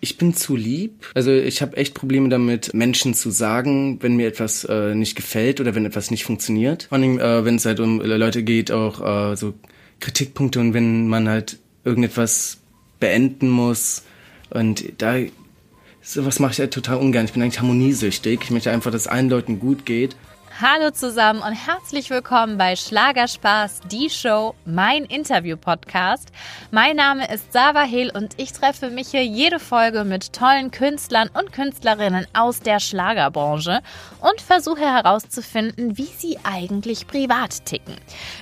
ich bin zu lieb. Also ich habe echt Probleme damit, Menschen zu sagen, wenn mir etwas äh, nicht gefällt oder wenn etwas nicht funktioniert. Vor allem, äh, wenn es halt um Leute geht, auch äh, so Kritikpunkte und wenn man halt irgendetwas beenden muss. Und da sowas mache ich halt total ungern. Ich bin eigentlich harmoniesüchtig. Ich möchte einfach, dass allen Leuten gut geht. Hallo zusammen und herzlich willkommen bei Schlagerspaß, die Show, mein Interview-Podcast. Mein Name ist Sava Hill und ich treffe mich hier jede Folge mit tollen Künstlern und Künstlerinnen aus der Schlagerbranche und versuche herauszufinden, wie sie eigentlich privat ticken.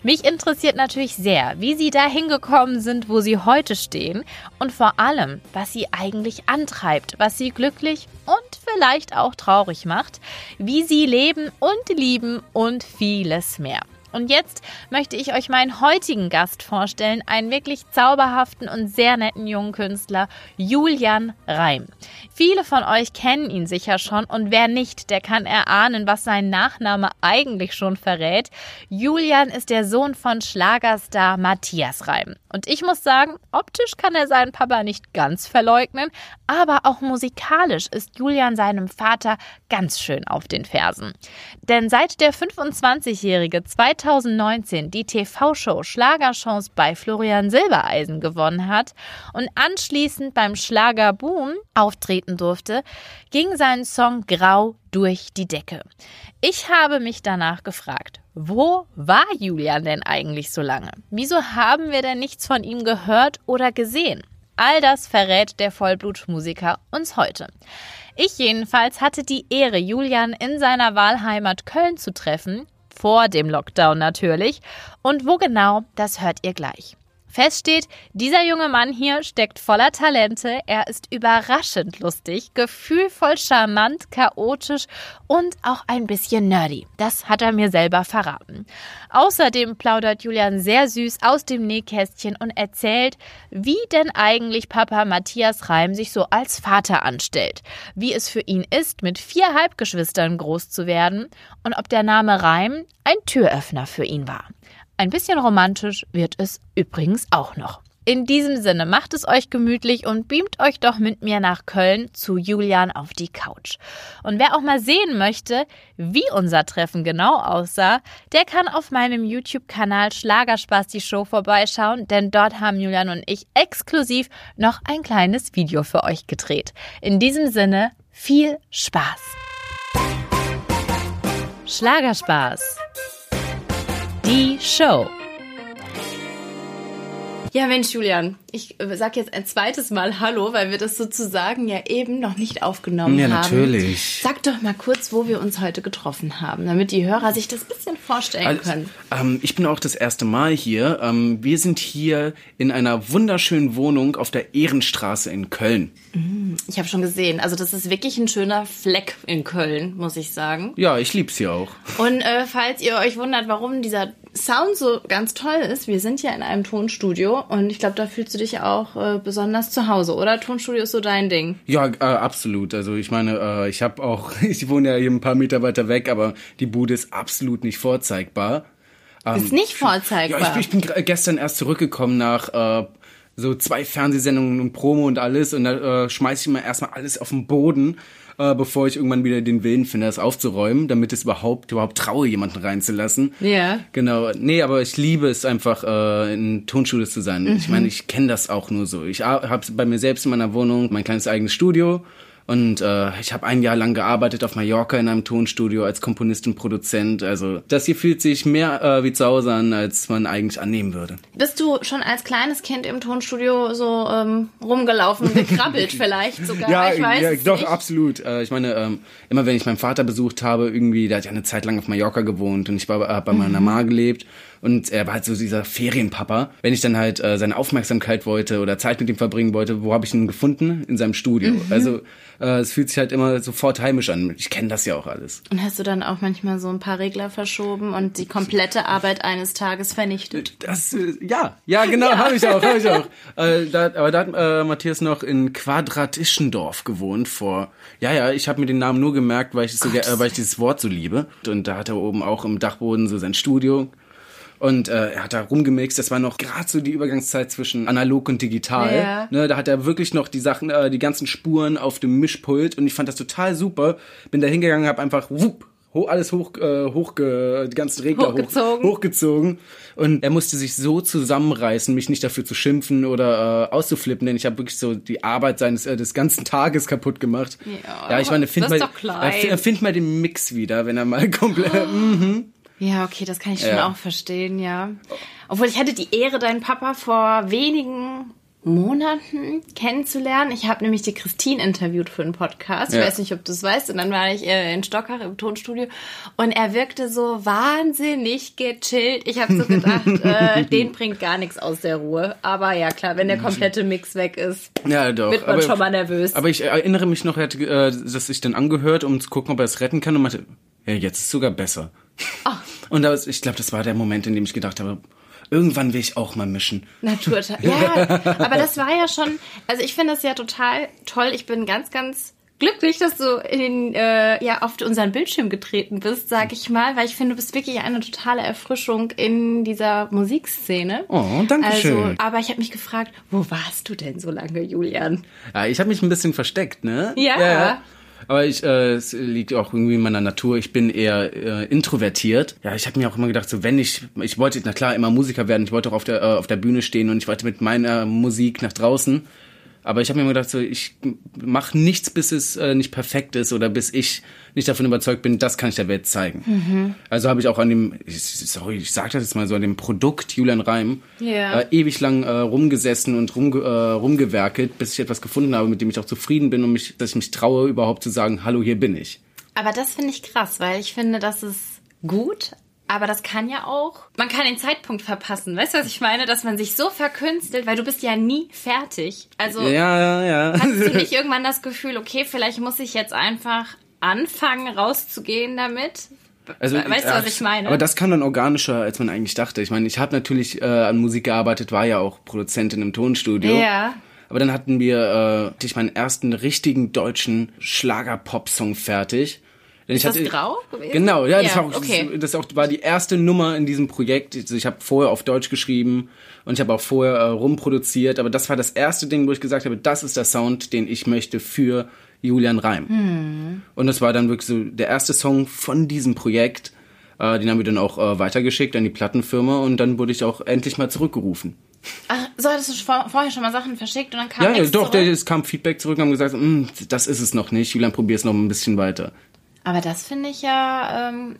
Mich interessiert natürlich sehr, wie sie dahin gekommen sind, wo sie heute stehen und vor allem, was sie eigentlich antreibt, was sie glücklich und vielleicht auch traurig macht, wie sie leben und lieben lieben und vieles mehr. Und jetzt möchte ich euch meinen heutigen Gast vorstellen, einen wirklich zauberhaften und sehr netten jungen Künstler, Julian Reim. Viele von euch kennen ihn sicher schon und wer nicht, der kann erahnen, was sein Nachname eigentlich schon verrät. Julian ist der Sohn von Schlagerstar Matthias Reim. Und ich muss sagen, optisch kann er seinen Papa nicht ganz verleugnen, aber auch musikalisch ist Julian seinem Vater ganz schön auf den Fersen. Denn seit der 25-Jährige 2019 die TV-Show Schlagerchance bei Florian Silbereisen gewonnen hat und anschließend beim Schlagerboom auftreten durfte, ging sein Song Grau durch die Decke. Ich habe mich danach gefragt, wo war Julian denn eigentlich so lange? Wieso haben wir denn nichts von ihm gehört oder gesehen? All das verrät der Vollblutmusiker uns heute. Ich jedenfalls hatte die Ehre, Julian in seiner Wahlheimat Köln zu treffen, vor dem Lockdown natürlich. Und wo genau, das hört ihr gleich. Fest steht, dieser junge Mann hier steckt voller Talente. Er ist überraschend lustig, gefühlvoll charmant, chaotisch und auch ein bisschen nerdy. Das hat er mir selber verraten. Außerdem plaudert Julian sehr süß aus dem Nähkästchen und erzählt, wie denn eigentlich Papa Matthias Reim sich so als Vater anstellt, wie es für ihn ist, mit vier Halbgeschwistern groß zu werden und ob der Name Reim ein Türöffner für ihn war. Ein bisschen romantisch wird es übrigens auch noch. In diesem Sinne, macht es euch gemütlich und beamt euch doch mit mir nach Köln zu Julian auf die Couch. Und wer auch mal sehen möchte, wie unser Treffen genau aussah, der kann auf meinem YouTube-Kanal Schlagerspaß die Show vorbeischauen, denn dort haben Julian und ich exklusiv noch ein kleines Video für euch gedreht. In diesem Sinne, viel Spaß! Schlagerspaß die Show. Ja, Mensch, Julian, ich äh, sag jetzt ein zweites Mal Hallo, weil wir das sozusagen ja eben noch nicht aufgenommen ja, haben. Ja, natürlich. Sag doch mal kurz, wo wir uns heute getroffen haben, damit die Hörer sich das ein bisschen vorstellen also, können. Ähm, ich bin auch das erste Mal hier. Ähm, wir sind hier in einer wunderschönen Wohnung auf der Ehrenstraße in Köln. Mm, ich habe schon gesehen. Also das ist wirklich ein schöner Fleck in Köln, muss ich sagen. Ja, ich lieb's hier auch. Und äh, falls ihr euch wundert, warum dieser Sound so ganz toll ist, wir sind ja in einem Tonstudio und ich glaube, da fühlst du dich auch äh, besonders zu Hause, oder? Tonstudio ist so dein Ding. Ja, äh, absolut. Also ich meine, äh, ich habe auch, ich wohne ja hier ein paar Meter weiter weg, aber die Bude ist absolut nicht vorzeigbar. Ähm, ist nicht vorzeigbar. Ja, ich, ich bin gestern erst zurückgekommen nach äh, so zwei Fernsehsendungen und Promo und alles und da äh, schmeiß ich mal erstmal alles auf den Boden äh, bevor ich irgendwann wieder den Willen finde, das aufzuräumen, damit es überhaupt überhaupt traue, jemanden reinzulassen. Ja. Yeah. Genau. Nee, aber ich liebe es einfach, äh, in Tonschule zu sein. Mhm. Ich meine, ich kenne das auch nur so. Ich habe bei mir selbst in meiner Wohnung mein kleines eigenes Studio und äh, ich habe ein Jahr lang gearbeitet auf Mallorca in einem Tonstudio als Komponist und Produzent. Also das hier fühlt sich mehr äh, wie zu Hause an, als man eigentlich annehmen würde. Bist du schon als kleines Kind im Tonstudio so ähm, rumgelaufen, gekrabbelt vielleicht sogar? ja, ich weiß ja doch, nicht. absolut. Äh, ich meine, ähm, immer wenn ich meinen Vater besucht habe, irgendwie, der hat ja eine Zeit lang auf Mallorca gewohnt und ich war äh, bei meiner mhm. Ma gelebt und er war halt so dieser Ferienpapa. Wenn ich dann halt äh, seine Aufmerksamkeit wollte oder Zeit mit ihm verbringen wollte, wo habe ich ihn gefunden? In seinem Studio. Mhm. Also äh, es fühlt sich halt immer sofort heimisch an. Ich kenne das ja auch alles. Und hast du dann auch manchmal so ein paar Regler verschoben und die komplette Arbeit eines Tages vernichtet? Das, äh, ja, ja, genau, ja. habe ich auch, habe ich auch. äh, da, aber da hat äh, Matthias noch in Quadratischendorf gewohnt vor. Ja, ja, ich habe mir den Namen nur gemerkt, weil ich, so, äh, weil ich dieses Wort so liebe. Und da hat er oben auch im Dachboden so sein Studio. Und äh, er hat da rumgemixt. Das war noch gerade so die Übergangszeit zwischen analog und digital. Ja. Ne, da hat er wirklich noch die Sachen, äh, die ganzen Spuren auf dem Mischpult. Und ich fand das total super. Bin da hingegangen, habe einfach wupp, ho alles hoch, äh, hochge, die ganzen Regler Hochgezogen. Hoch, hochgezogen. Und er musste sich so zusammenreißen, mich nicht dafür zu schimpfen oder äh, auszuflippen, denn ich habe wirklich so die Arbeit seines äh, des ganzen Tages kaputt gemacht. Ja, ich meine, find mal, ja, find, find mal den Mix wieder, wenn er mal komplett. mhm. Ja, okay, das kann ich schon Ja. auch verstehen, ja. Obwohl ich hatte die Ehre, deinen Papa vor wenigen Monaten kennenzulernen. Ich habe nämlich die Christine interviewt für einen Podcast. Ich Ja. weiß nicht, ob du es weißt. Und dann war ich äh, in Stockach im Tonstudio und er wirkte so wahnsinnig gechillt. Ich habe so gedacht, äh, den bringt gar nichts aus der Ruhe. Aber ja, klar, wenn der komplette Mix weg ist, Ja, doch. wird man schon mal nervös. Aber ich erinnere mich noch, er hat äh, das sich dann angehört, um zu gucken, ob er es retten kann und meinte, ja, jetzt ist es sogar besser. Ah. Und das, ich glaube, das war der Moment, in dem ich gedacht habe, irgendwann will ich auch mal mischen. Naturtal. Ja, aber das war ja schon, also ich finde das ja total toll. Ich bin ganz, ganz glücklich, dass du in, äh, ja, auf unseren Bildschirm getreten bist, sag ich mal, weil ich finde, du bist wirklich eine totale Erfrischung in dieser Musikszene. Oh, danke Also, schön. aber ich habe mich gefragt, wo warst du denn so lange, Julian? Ja, ich habe mich ein bisschen versteckt, ne? Ja. Aber ich, äh, es liegt auch irgendwie in meiner Natur. Ich bin eher äh, introvertiert. Ja, ich habe mir auch immer gedacht, so wenn ich, ich wollte na klar immer Musiker werden. Ich wollte auch auf der äh, auf der Bühne stehen und ich wollte mit meiner Musik nach draußen. Aber ich habe mir immer gedacht, so ich mache nichts, bis es äh, nicht perfekt ist oder bis ich nicht davon überzeugt bin, das kann ich der Welt zeigen. Mhm. Also habe ich auch an dem, ich, sorry, ich sage das jetzt mal so, an dem Produkt Julian Reim Ja. äh, ewig lang äh, rumgesessen und rumge äh, rumgewerkelt, bis ich etwas gefunden habe, mit dem ich auch zufrieden bin und mich, dass ich mich traue, überhaupt zu sagen, hallo, hier bin ich. Aber das finde ich krass, weil ich finde, das ist gut. Aber das kann ja auch, man kann den Zeitpunkt verpassen. Weißt du, was ich meine? Dass man sich so verkünstelt, weil du bist ja nie fertig. Also Ja, ja, ja. hast du nicht irgendwann das Gefühl, okay, vielleicht muss ich jetzt einfach anfangen, rauszugehen damit? Also, weißt du, was ich meine? Aber das kam dann organischer, als man eigentlich dachte. Ich meine, ich habe natürlich äh, an Musik gearbeitet, war ja auch Produzentin im Tonstudio. Ja. Aber dann hatten wir, äh, ich meinen ersten richtigen deutschen Schlager-Pop-Song fertig. Denn Ist ich das Grau gewesen? Genau, ja, das, Ja, war auch, okay. das, das auch, war die erste Nummer in diesem Projekt. Also ich habe vorher auf Deutsch geschrieben und ich habe auch vorher äh, rumproduziert, aber das war das erste Ding, wo ich gesagt habe, das ist der Sound, den ich möchte für Julian Reim. Hm. Und das war dann wirklich so der erste Song von diesem Projekt. Äh, den haben wir dann auch äh, weitergeschickt an die Plattenfirma und dann wurde ich auch endlich mal zurückgerufen. Ach, so hattest du vor, vorher schon mal Sachen verschickt und dann kam Ja, ja doch, zurück? der, es kam Feedback zurück und haben gesagt, "Mm, das ist es noch nicht. Julian, probier es noch ein bisschen weiter. Aber das finde ich ja, ähm,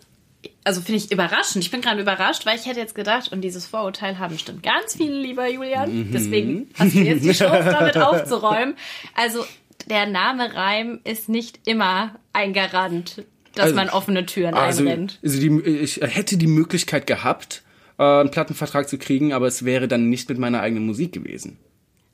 also finde ich überraschend. Ich bin gerade überrascht, weil ich hätte jetzt gedacht, und dieses Vorurteil haben bestimmt ganz viele, lieber Julian. Deswegen hast du jetzt die Chance, damit aufzuräumen. Also der Name Reim ist nicht immer ein Garant, dass Also- man offene Türen Also, einrennt. also die, ich hätte die Möglichkeit gehabt, äh, einen Plattenvertrag zu kriegen, aber es wäre dann nicht mit meiner eigenen Musik gewesen.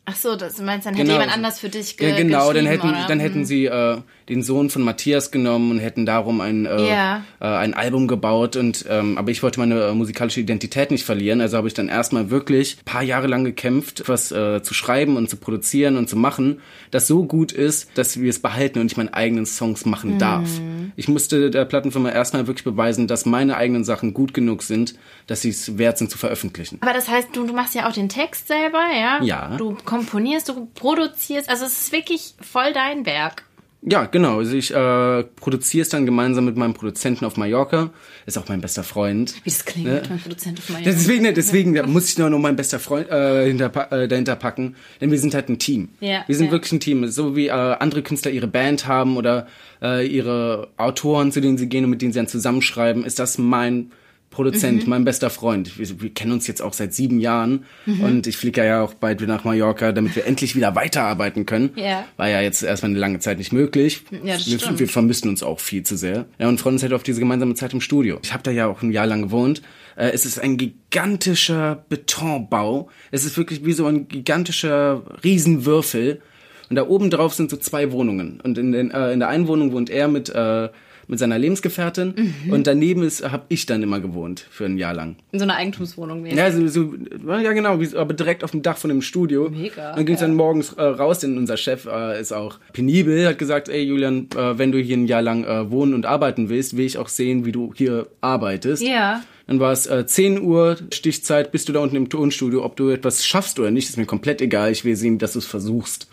Ach so, das du meinst, dann hätte Genau. jemand anders für dich ge Ja, genau, dann hätten, oder? dann hätten Hm. sie äh, den Sohn von Matthias genommen und hätten darum ein, äh, Ja. äh, ein Album gebaut. Und ähm, aber ich wollte meine äh, musikalische Identität nicht verlieren, also habe ich dann erstmal wirklich ein paar Jahre lang gekämpft, was äh, zu schreiben und zu produzieren und zu machen, das so gut ist, dass wir es behalten und ich meine eigenen Songs machen darf. Ich musste der Plattenfirma erstmal wirklich beweisen, dass meine eigenen Sachen gut genug sind, dass sie es wert sind zu veröffentlichen. Aber das heißt, du, du machst ja auch den Text selber, ja? Ja. Du komponierst, du produzierst, also es ist wirklich voll dein Werk. Ja, genau. Also ich äh, produziere es dann gemeinsam mit meinem Produzenten auf Mallorca. Ist auch mein bester Freund. Wie das klingt, Ne? mit meinem Produzent auf meiner Deswegen, deswegen da muss ich noch mein bester Freund äh, hinter, äh, dahinter packen, denn wir sind halt ein Team. Ja, wir sind ja. wirklich ein Team. So wie äh, andere Künstler ihre Band haben oder äh, ihre Autoren, zu denen sie gehen und mit denen sie dann zusammenschreiben, ist das mein Produzent, Mhm. mein bester Freund. Wir, wir kennen uns jetzt auch seit sieben Jahren Mhm. und ich fliege ja auch bald wieder nach Mallorca, damit wir endlich wieder weiterarbeiten können. Ja. War ja jetzt erstmal eine lange Zeit nicht möglich. Ja, das wir, stimmt. wir vermissen uns auch viel zu sehr. Ja, und freuen uns halt auf diese gemeinsame Zeit im Studio. Ich habe da ja auch ein Jahr lang gewohnt. Äh, es ist ein gigantischer Betonbau. Es ist wirklich wie so ein gigantischer Riesenwürfel. Und da oben drauf sind so zwei Wohnungen. Und in, den, äh, in der einen Wohnung wohnt er mit, äh, mit seiner Lebensgefährtin. Mhm. Und daneben ist habe ich dann immer gewohnt für ein Jahr lang. In so einer Eigentumswohnung mäßig. Ja, so, so, ja genau, aber direkt auf dem Dach von dem Studio. Mega, Dann ging es ja. dann morgens äh, raus, denn unser Chef äh, ist auch penibel, hat gesagt, ey Julian, äh, wenn du hier ein Jahr lang äh, wohnen und arbeiten willst, will ich auch sehen, wie du hier arbeitest. Ja. Dann war es äh, 10 Uhr Stichzeit, bist du da unten im Tonstudio. Ob du etwas schaffst oder nicht, ist mir komplett egal. Ich will sehen, dass du es versuchst.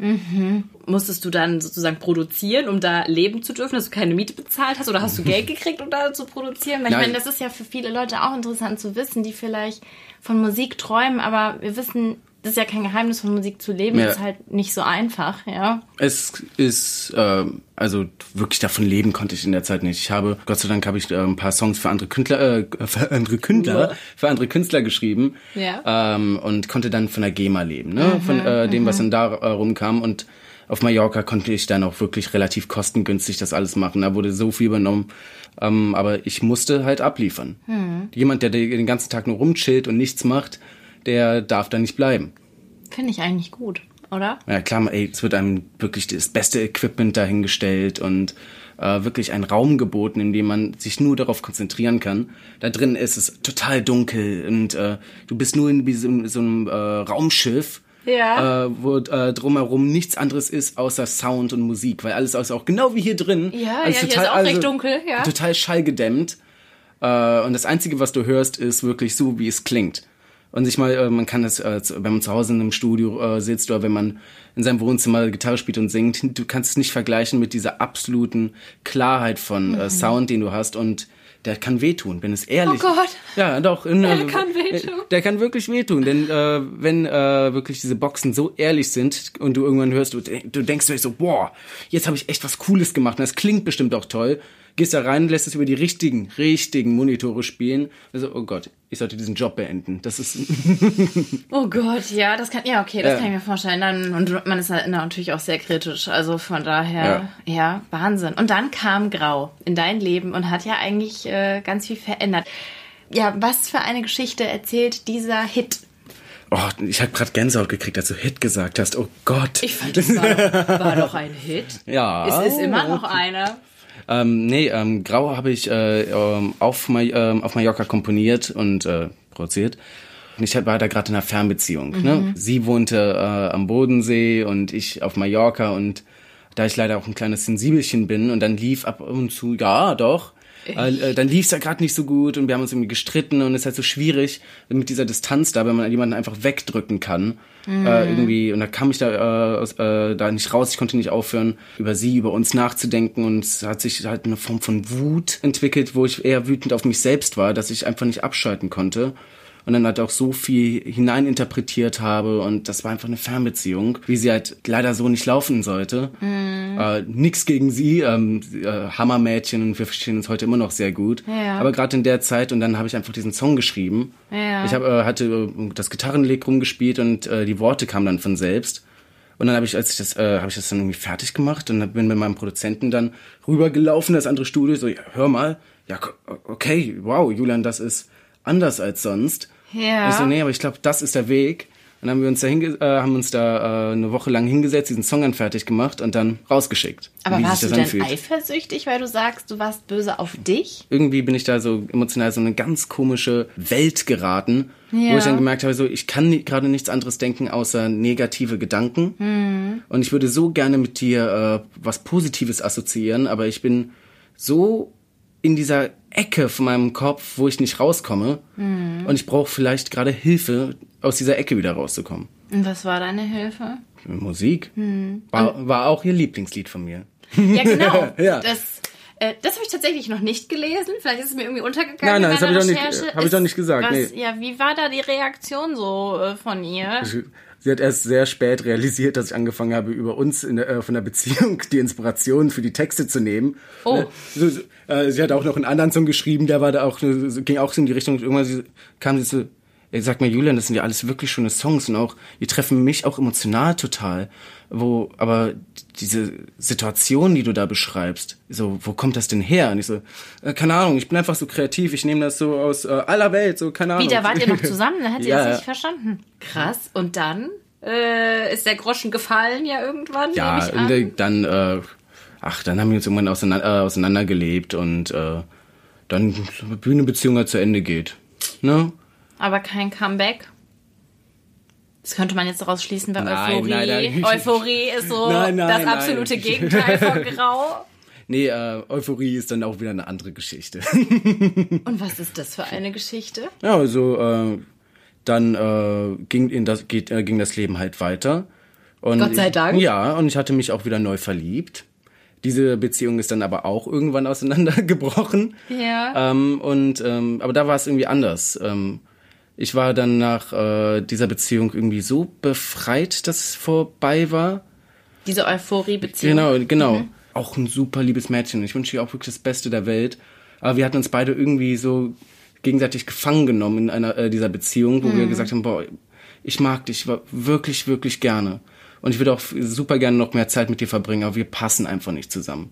Musstest du dann sozusagen produzieren, um da leben zu dürfen, dass du keine Miete bezahlt hast oder hast du Geld gekriegt, um da zu produzieren? Weil ich meine, das ist ja für viele Leute auch interessant zu wissen, die vielleicht von Musik träumen, aber wir wissen, das ist ja kein Geheimnis, von Musik zu leben, Ja. das ist halt nicht so einfach, ja. Es ist, ähm, also wirklich davon leben konnte ich in der Zeit nicht. Ich habe, Gott sei Dank habe ich äh, ein paar Songs für andere Künstler, äh, für andere Künstler, für andere Künstler geschrieben. Ja. Ähm, und konnte dann von der GEMA leben, ne? Von äh, dem, was dann da äh, rumkam. Und auf Mallorca konnte ich dann auch wirklich relativ kostengünstig das alles machen. Da wurde so viel übernommen. Ähm, aber ich musste halt abliefern. Jemand, der den ganzen Tag nur rumchillt und nichts macht, der darf da nicht bleiben. Finde ich eigentlich gut, oder? Ja klar, ey, es wird einem wirklich das beste Equipment dahingestellt und äh, wirklich ein Raum geboten, in dem man sich nur darauf konzentrieren kann. Da drin ist es total dunkel und äh, du bist nur in diesem, so einem äh, Raumschiff, Ja. äh, wo äh, drumherum nichts anderes ist außer Sound und Musik, weil alles ist auch genau wie hier drin. Ja, alles ja, hier ist auch recht dunkel, ja. Total schallgedämmt. Äh, und das Einzige, was du hörst, ist wirklich so, wie es klingt. Und sich mal, äh, man kann das, äh, wenn man zu Hause in einem Studio äh, sitzt oder wenn man in seinem Wohnzimmer Gitarre spielt und singt, du kannst es nicht vergleichen mit dieser absoluten Klarheit von Mhm. Sound, den du hast und der kann wehtun, wenn es ehrlich. Oh Gott. Ja, doch. Der kann wehtun. Der kann wirklich wehtun, denn wenn wirklich diese Boxen so ehrlich sind und du irgendwann hörst, du, du denkst dir so, boah, jetzt habe ich echt was Cooles gemacht und das klingt bestimmt auch toll. Gehst da rein, lässt es über die richtigen, richtigen Monitore spielen. Also, oh Gott, ich sollte diesen Job beenden. Das ist Oh Gott, ja, das kann, ja, okay, das Ja. kann ich mir vorstellen. Dann, und man ist halt natürlich auch sehr kritisch. Also von daher, ja. Wahnsinn. Und dann kam Grau in dein Leben und hat ja eigentlich äh, ganz viel verändert. Ja, was für eine Geschichte erzählt dieser Hit? Oh, ich habe gerade Gänsehaut gekriegt, als du Hit gesagt hast. Oh Gott. Ich fand, das war doch, war doch ein Hit. Ja. Es ist immer noch einer. Ähm, nee, ähm, Grau habe ich äh, ähm, auf, Ma ähm, auf Mallorca komponiert und äh, produziert. Und ich war da gerade in einer Fernbeziehung. Ne? Sie wohnte äh, am Bodensee und ich auf Mallorca und da ich leider auch ein kleines Sensibelchen bin und dann lief ab und zu, ja doch, äh, äh, dann lief es ja gerade nicht so gut und wir haben uns irgendwie gestritten und es ist halt so schwierig mit dieser Distanz da, wenn man jemanden einfach wegdrücken kann. Äh, irgendwie und da kam ich da, äh, äh, da nicht raus, ich konnte nicht aufhören, über sie, über uns nachzudenken. Und es hat sich halt eine Form von Wut entwickelt, wo ich eher wütend auf mich selbst war, dass ich einfach nicht abschalten konnte und dann halt auch so viel hineininterpretiert habe und das war einfach eine Fernbeziehung, wie sie halt leider so nicht laufen sollte. Äh, nix gegen sie, ähm, äh, Hammermädchen und wir verstehen uns heute immer noch sehr gut. Ja. Aber gerade in der Zeit und dann habe ich einfach diesen Song geschrieben. Ja. Ich hab, äh, hatte äh, das Gitarrenleg rumgespielt und äh, die Worte kamen dann von selbst. Und dann habe ich, als ich das, äh, habe ich das dann irgendwie fertig gemacht und bin mit meinem Produzenten dann rübergelaufen, das andere Studio, so, ja, hör mal, ja, okay, wow, Julian, das ist anders als sonst. Ja. Ich so, nee, aber ich glaube, das ist der Weg. Und dann haben wir uns da, äh, haben uns da äh, eine Woche lang hingesetzt, diesen Song dann fertig gemacht und dann rausgeschickt. Aber warst du denn anfühlt. eifersüchtig, weil du sagst, du warst böse auf dich? irgendwie bin ich da so emotional so eine ganz komische Welt geraten, Ja. wo ich dann gemerkt habe, so ich kann gerade nichts anderes denken außer negative Gedanken. Hm. Und ich würde so gerne mit dir äh, was Positives assoziieren, aber ich bin so in dieser Ecke von meinem Kopf, wo ich nicht rauskomme. Hm. Und ich brauche vielleicht gerade Hilfe, aus dieser Ecke wieder rauszukommen. Und was war deine Hilfe? Musik Hm. war, war auch ihr Lieblingslied von mir. Ja, genau. Ja. Das, äh, das habe ich tatsächlich noch nicht gelesen. Vielleicht ist es mir irgendwie untergegangen. Nein, nein, in das meiner hab ich doch nicht- Recherche. hab ich doch nicht gesagt, Was, nee. Ja, wie war da die Reaktion so äh, von ihr? Sie hat erst sehr spät realisiert, dass ich angefangen habe, über uns in der, äh, von der Beziehung die Inspiration für die Texte zu nehmen. Oh. Ne? So, so, äh, sie hat auch noch einen anderen Song geschrieben, der war da auch, ging auch so in die Richtung. Irgendwann sie, kam sie so, sag mal, Julian, das sind ja alles wirklich schöne Songs und auch, die treffen mich auch emotional total. Wo, aber diese Situation, die du da beschreibst, so, wo kommt das denn her? Und ich so, äh, keine Ahnung, ich bin einfach so kreativ, ich nehme das so aus äh, aller Welt, so, keine Ahnung. Wie, da wart ihr noch zusammen? Da hat sie Ja, das nicht verstanden. Krass. Und dann äh, ist der Groschen gefallen ja irgendwann, Ja, äh, dann, äh, ach, dann haben wir uns irgendwann auseinander, äh, auseinandergelebt und äh, dann wie eine Beziehung halt zu Ende geht. Ne? Aber kein Comeback. Das könnte man jetzt daraus schließen bei Nein, Euphorie. nein, nein. Euphorie ist so das absolute Gegenteil von Grau. Nee, äh, Euphorie ist dann auch wieder eine andere Geschichte. Und was ist das für eine Geschichte? ja, also äh, dann äh, ging, in das, geht, äh, ging das Leben halt weiter. Und Gott sei Dank. Ja, und ich hatte mich auch wieder neu verliebt. Diese Beziehung ist dann aber auch irgendwann auseinandergebrochen. Ja. Ähm, und ähm, aber da war es irgendwie anders. Ähm, ich war dann nach äh, dieser Beziehung irgendwie so befreit, dass es vorbei war. Diese Euphorie-Beziehung. Genau, genau. Auch ein super liebes Mädchen. Ich wünsche ihr auch wirklich das Beste der Welt. Aber wir hatten uns beide irgendwie so gegenseitig gefangen genommen in einer äh, dieser Beziehung, wo wir gesagt haben, boah, ich mag dich wirklich, wirklich gerne. Und ich würde auch super gerne noch mehr Zeit mit dir verbringen, aber wir passen einfach nicht zusammen.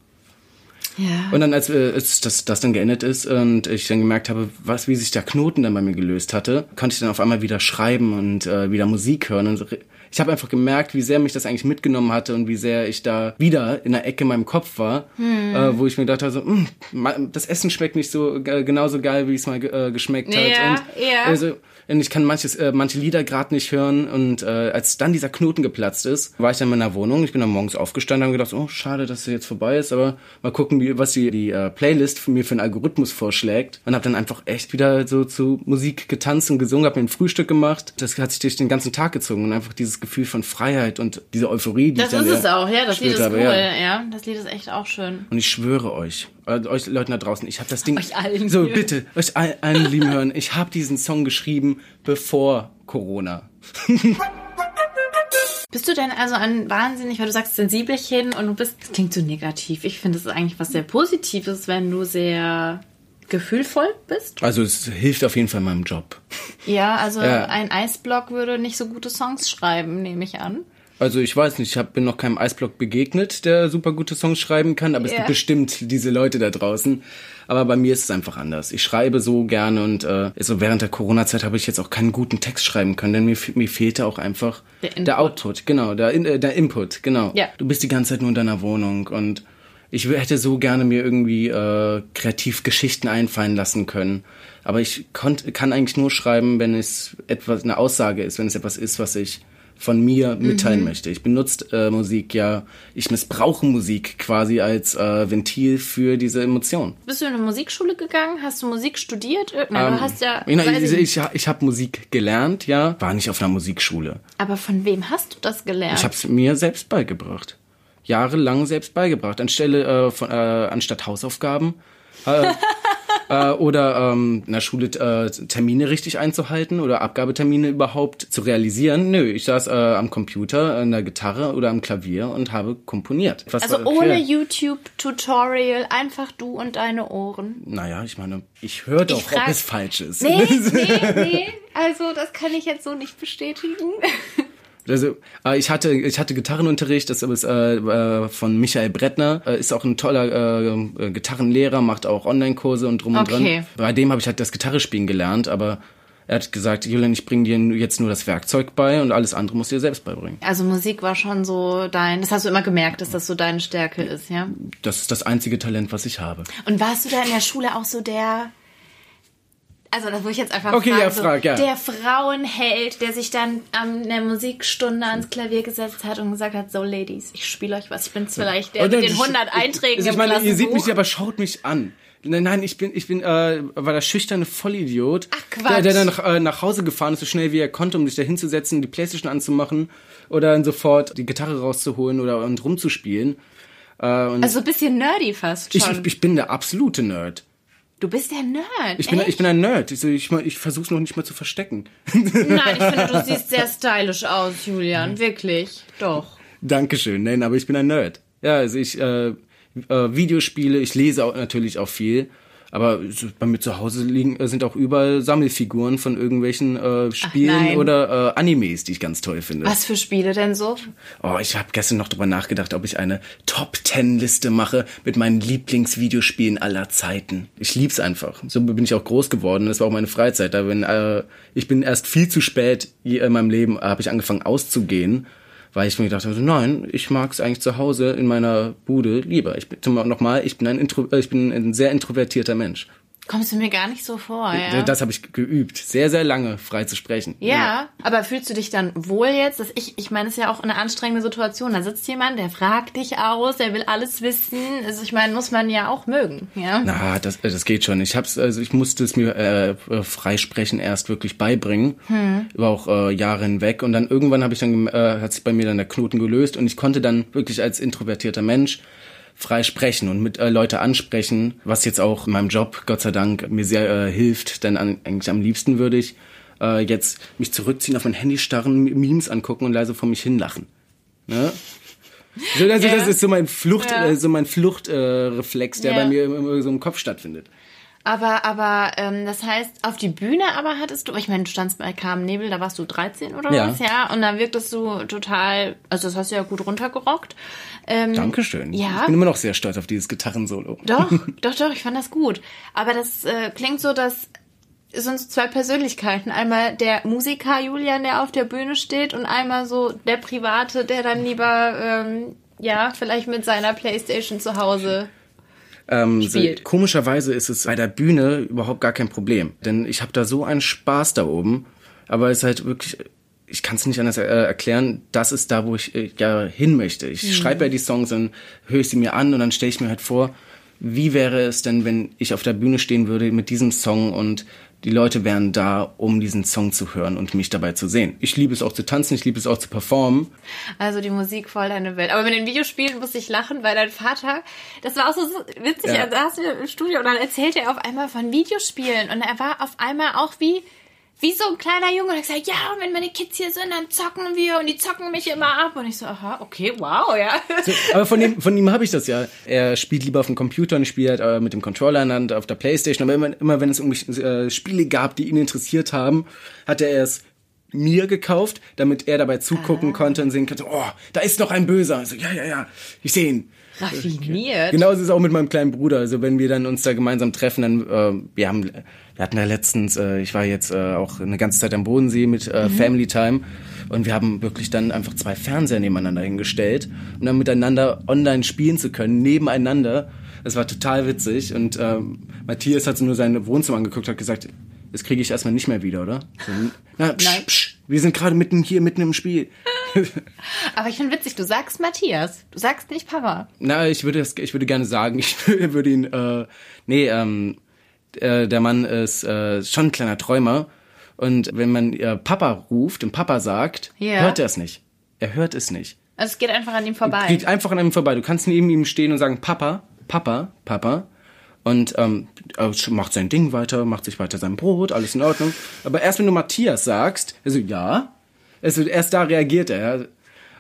Ja. Und dann, als äh, es- das, das dann geendet ist und ich dann gemerkt habe, was, wie sich der Knoten dann bei mir gelöst hatte, konnte ich dann auf einmal wieder schreiben und äh, wieder Musik hören. Und ich habe einfach gemerkt, wie sehr mich das eigentlich mitgenommen hatte und wie sehr ich da wieder in der Ecke in meinem Kopf war, äh, wo ich mir gedacht habe, so, "Mm, ma- das Essen schmeckt nicht so äh, genauso geil, wie es mal äh, geschmeckt hat. Ja, und, ja. Also, und ich kann manches, äh, manche Lieder gerade nicht hören. Und äh, als dann dieser Knoten geplatzt ist, war ich dann in meiner Wohnung. Ich bin dann morgens aufgestanden und habe gedacht, oh, schade, dass sie jetzt vorbei ist, aber mal gucken, wie, was die, die äh, Playlist für mir für einen Algorithmus vorschlägt. Und habe dann einfach echt wieder so zu Musik getanzt und gesungen, habe mir ein Frühstück gemacht. Das hat sich durch den ganzen Tag gezogen und einfach dieses Gefühl von Freiheit und diese Euphorie, die Das ich dann ist es auch, ja. Das Lied ist habe, cool, ja. ja. Das Lied ist echt auch schön. Und ich schwöre euch, äh, euch Leuten da draußen, ich habe das Ding. Euch allen So, hier. bitte, euch all, allen lieben hören. Ich habe diesen Song geschrieben, bevor Corona. Bist du denn also ein wahnsinnig, weil du sagst Sensibelchen und du bist, das klingt so negativ. Ich finde, es ist eigentlich was sehr Positives, wenn du sehr gefühlvoll bist. Also es hilft auf jeden Fall meinem Job. Ja, also Ja. ein Eisblock würde nicht so gute Songs schreiben, nehme ich an. Also ich weiß nicht, ich hab, bin noch keinem Eisblock begegnet, der super gute Songs schreiben kann, aber es Ja. gibt bestimmt diese Leute da draußen. Aber bei mir ist es einfach anders. Ich schreibe so gerne und äh, so während der Corona-Zeit habe ich jetzt auch keinen guten Text schreiben können, denn mir, mir fehlte auch einfach Der der. Output, genau, der, äh, der Input, genau. Ja. Du bist die ganze Zeit nur in deiner Wohnung und ich hätte so gerne mir irgendwie äh, kreativ Geschichten einfallen lassen können. Aber ich konnt, kann eigentlich nur schreiben, wenn es etwas eine Aussage ist, wenn es etwas ist, was ich von mir mitteilen möchte. Ich benutze äh, Musik ja, ich missbrauche Musik quasi als äh, Ventil für diese Emotion. Bist du in eine Musikschule gegangen? Hast du Musik studiert? Äh, Nein, du hast ja. Ähm, Nein, ich, ich, ich habe Musik gelernt, ja, war nicht auf einer Musikschule. aber von wem hast du das gelernt? Ich habe es mir selbst beigebracht. Jahrelang selbst beigebracht. Anstelle äh, von, äh, anstatt Hausaufgaben. Äh, äh, oder ähm, in der Schule äh, Termine richtig einzuhalten oder Abgabetermine überhaupt zu realisieren. Nö, ich saß äh, am Computer, an der Gitarre oder am Klavier und habe komponiert. Was also ohne. YouTube-Tutorial, einfach du und deine Ohren. Naja, ich meine, ich höre doch, frag- ob es falsch ist. Nee, nee, nee. Also, das kann ich jetzt so nicht bestätigen. Also, äh, ich hatte, ich hatte Gitarrenunterricht, das ist äh, äh, von Michael Brettner, äh, ist auch ein toller äh, äh, Gitarrenlehrer, macht auch Online-Kurse und drum und Okay. dran. Bei dem habe ich halt das Gitarrespielen gelernt, aber er hat gesagt, Julian, ich bringe dir jetzt nur das Werkzeug bei und alles andere musst du dir selbst beibringen. Also, Musik war schon so dein, das hast du immer gemerkt, dass das so deine Stärke ist, ja? Das ist das einzige Talent, was ich habe. Und warst du da in der Schule auch so der. Also, das würde ich jetzt einfach Okay, fragen. ja, so, frag, ja. Der Frauenheld, der sich dann an der Musikstunde ans Klavier gesetzt hat und gesagt hat: So, Ladies, ich spiele euch was. Ich bin vielleicht der mit den 100 Einträgen ich im meine, ihr seht mich, aber schaut mich an. Nein, nein, ich bin, ich bin, äh, war der schüchterne Vollidiot, Ach, Quatsch. der, der dann nach, äh, nach Hause gefahren ist, so schnell wie er konnte, um sich da hinzusetzen, die Playstation anzumachen oder dann sofort die Gitarre rauszuholen oder und rumzuspielen. Äh, und also, ein bisschen nerdy fast ich, schon. ich, ich bin der absolute Nerd. Du bist der Nerd. Ich bin, echt? ich bin ein Nerd. Ich, ich, ich versuch's noch nicht mal zu verstecken. Nein, ich finde, du siehst sehr stylisch aus, Julian. Wirklich. Doch. Dankeschön. Nein, aber ich bin ein Nerd. Ja, also ich äh, äh, Videospiele, ich lese auch natürlich auch viel. Aber bei mir zu Hause liegen äh, sind auch überall Sammelfiguren von irgendwelchen äh, Spielen oder äh, Animes, die ich ganz toll finde. Was für Spiele denn so? Oh, ich habe gestern noch drüber nachgedacht, ob ich eine Top 10 Liste mache mit meinen Lieblingsvideospielen aller Zeiten. Ich lieb's einfach. So bin ich auch groß geworden. Das war auch meine Freizeit. Da bin, äh, ich bin erst viel zu spät in meinem Leben habe ich angefangen auszugehen, weil ich mir gedacht habe, nein, ich mag's eigentlich zu Hause in meiner Bude lieber. Ich bin nochmal, ich bin ein Intro, äh, ich bin ein sehr introvertierter Mensch. Kommst du mir gar nicht so vor, ja. Das habe ich geübt, sehr, sehr lange frei zu sprechen. Ja, ja, aber fühlst du dich dann wohl jetzt? Dass ich, ich meine, es ist ja auch eine anstrengende Situation. Da sitzt jemand, der fragt dich aus, der will alles wissen. Also ich meine, muss man ja auch mögen, ja. Na, das, das geht schon. Ich hab's, also ich musste es mir äh, freisprechen erst wirklich beibringen, hm. über auch äh, Jahre hinweg. Und dann irgendwann habe ich dann äh, hat sich bei mir dann der Knoten gelöst und ich konnte dann wirklich als introvertierter Mensch frei sprechen und mit äh, Leute ansprechen, was jetzt auch in meinem Job, Gott sei Dank, mir sehr äh, hilft, denn an, eigentlich am liebsten würde ich äh, jetzt mich zurückziehen, auf mein Handy starren, Memes angucken und leise vor mich hinlachen. Ne? So, also, yeah. Das ist so mein Flucht, ja. äh, so mein Fluchtreflex, äh, der yeah. bei mir immer so im Kopf stattfindet. Aber, aber ähm, das heißt, auf die Bühne aber hattest du, ich meine, du standst bei Carmen Nebel, da warst du 13 oder ja. was, ja? Und da wirktest du total, also das hast du ja gut runtergerockt. Ähm, Dankeschön. Ja. Ich bin immer noch sehr stolz auf dieses Gitarrensolo. Doch, doch, doch, ich fand das gut. Aber das äh, klingt so, dass es sind so zwei Persönlichkeiten. Einmal der Musiker Julian, der auf der Bühne steht, und einmal so der Private, der dann lieber, ähm, ja, vielleicht mit seiner Playstation zu Hause ähm, spielt. komischerweise ist es bei der Bühne überhaupt gar kein Problem, denn ich habe da so einen Spaß da oben, aber es ist halt wirklich ich kann es nicht anders äh, erklären, das ist da, wo ich äh, ja hin möchte. Ich mhm. schreibe ja die Songs und höre ich sie mir an und dann stelle ich mir halt vor, wie wäre es denn, wenn ich auf der Bühne stehen würde mit diesem Song und die Leute wären da, um diesen Song zu hören und mich dabei zu sehen. Ich liebe es auch zu tanzen, ich liebe es auch zu performen. Also die Musik voll deine Welt. Aber mit den Videospielen muss ich lachen, weil dein Vater, das war auch so witzig, ja. da hast du im Studio und dann erzählt er auf einmal von Videospielen und er war auf einmal auch wie wie so ein kleiner Junge und hat gesagt, ja, und wenn meine Kids hier sind, dann zocken wir und die zocken mich immer ab. Und ich so, aha, okay, wow, ja. So, aber von ihm, von ihm habe ich das ja. Er spielt lieber auf dem Computer und spielt äh, mit dem Controller in auf der Playstation. Aber immer, immer wenn es irgendwie äh, Spiele gab, die ihn interessiert haben, hat er es mir gekauft, damit er dabei zugucken ah. konnte und sehen konnte, oh, da ist noch ein Böser. So, ja, ja, ja, ich sehe ihn. Raffiniert. Genauso ist es auch mit meinem kleinen Bruder. Also wenn wir dann uns da gemeinsam treffen, dann äh, wir haben wir hatten ja letztens, äh, ich war jetzt äh, auch eine ganze Zeit am Bodensee mit äh, mhm. Family Time und wir haben wirklich dann einfach zwei Fernseher nebeneinander hingestellt, um dann miteinander online spielen zu können, nebeneinander. Das war total witzig und ähm, Matthias hat so nur sein Wohnzimmer angeguckt, hat gesagt, das kriege ich erstmal nicht mehr wieder, oder? So, na, psch, Nein. Psch, wir sind gerade mitten hier, mitten im Spiel. Aber ich finde witzig, du sagst Matthias, du sagst nicht Papa. Na, ich würde, das, ich würde gerne sagen, ich würde ihn, äh, nee, ähm, äh, der Mann ist äh, schon ein kleiner Träumer. Und wenn man ihr Papa ruft und Papa sagt, yeah. hört er es nicht. Er hört es nicht. Also es geht einfach an ihm vorbei. Es geht einfach an ihm vorbei. Du kannst neben ihm stehen und sagen, Papa, Papa, Papa. Und ähm, macht sein Ding weiter, macht sich weiter sein Brot, alles in Ordnung. Aber erst wenn du Matthias sagst, also ja, also erst da reagiert er.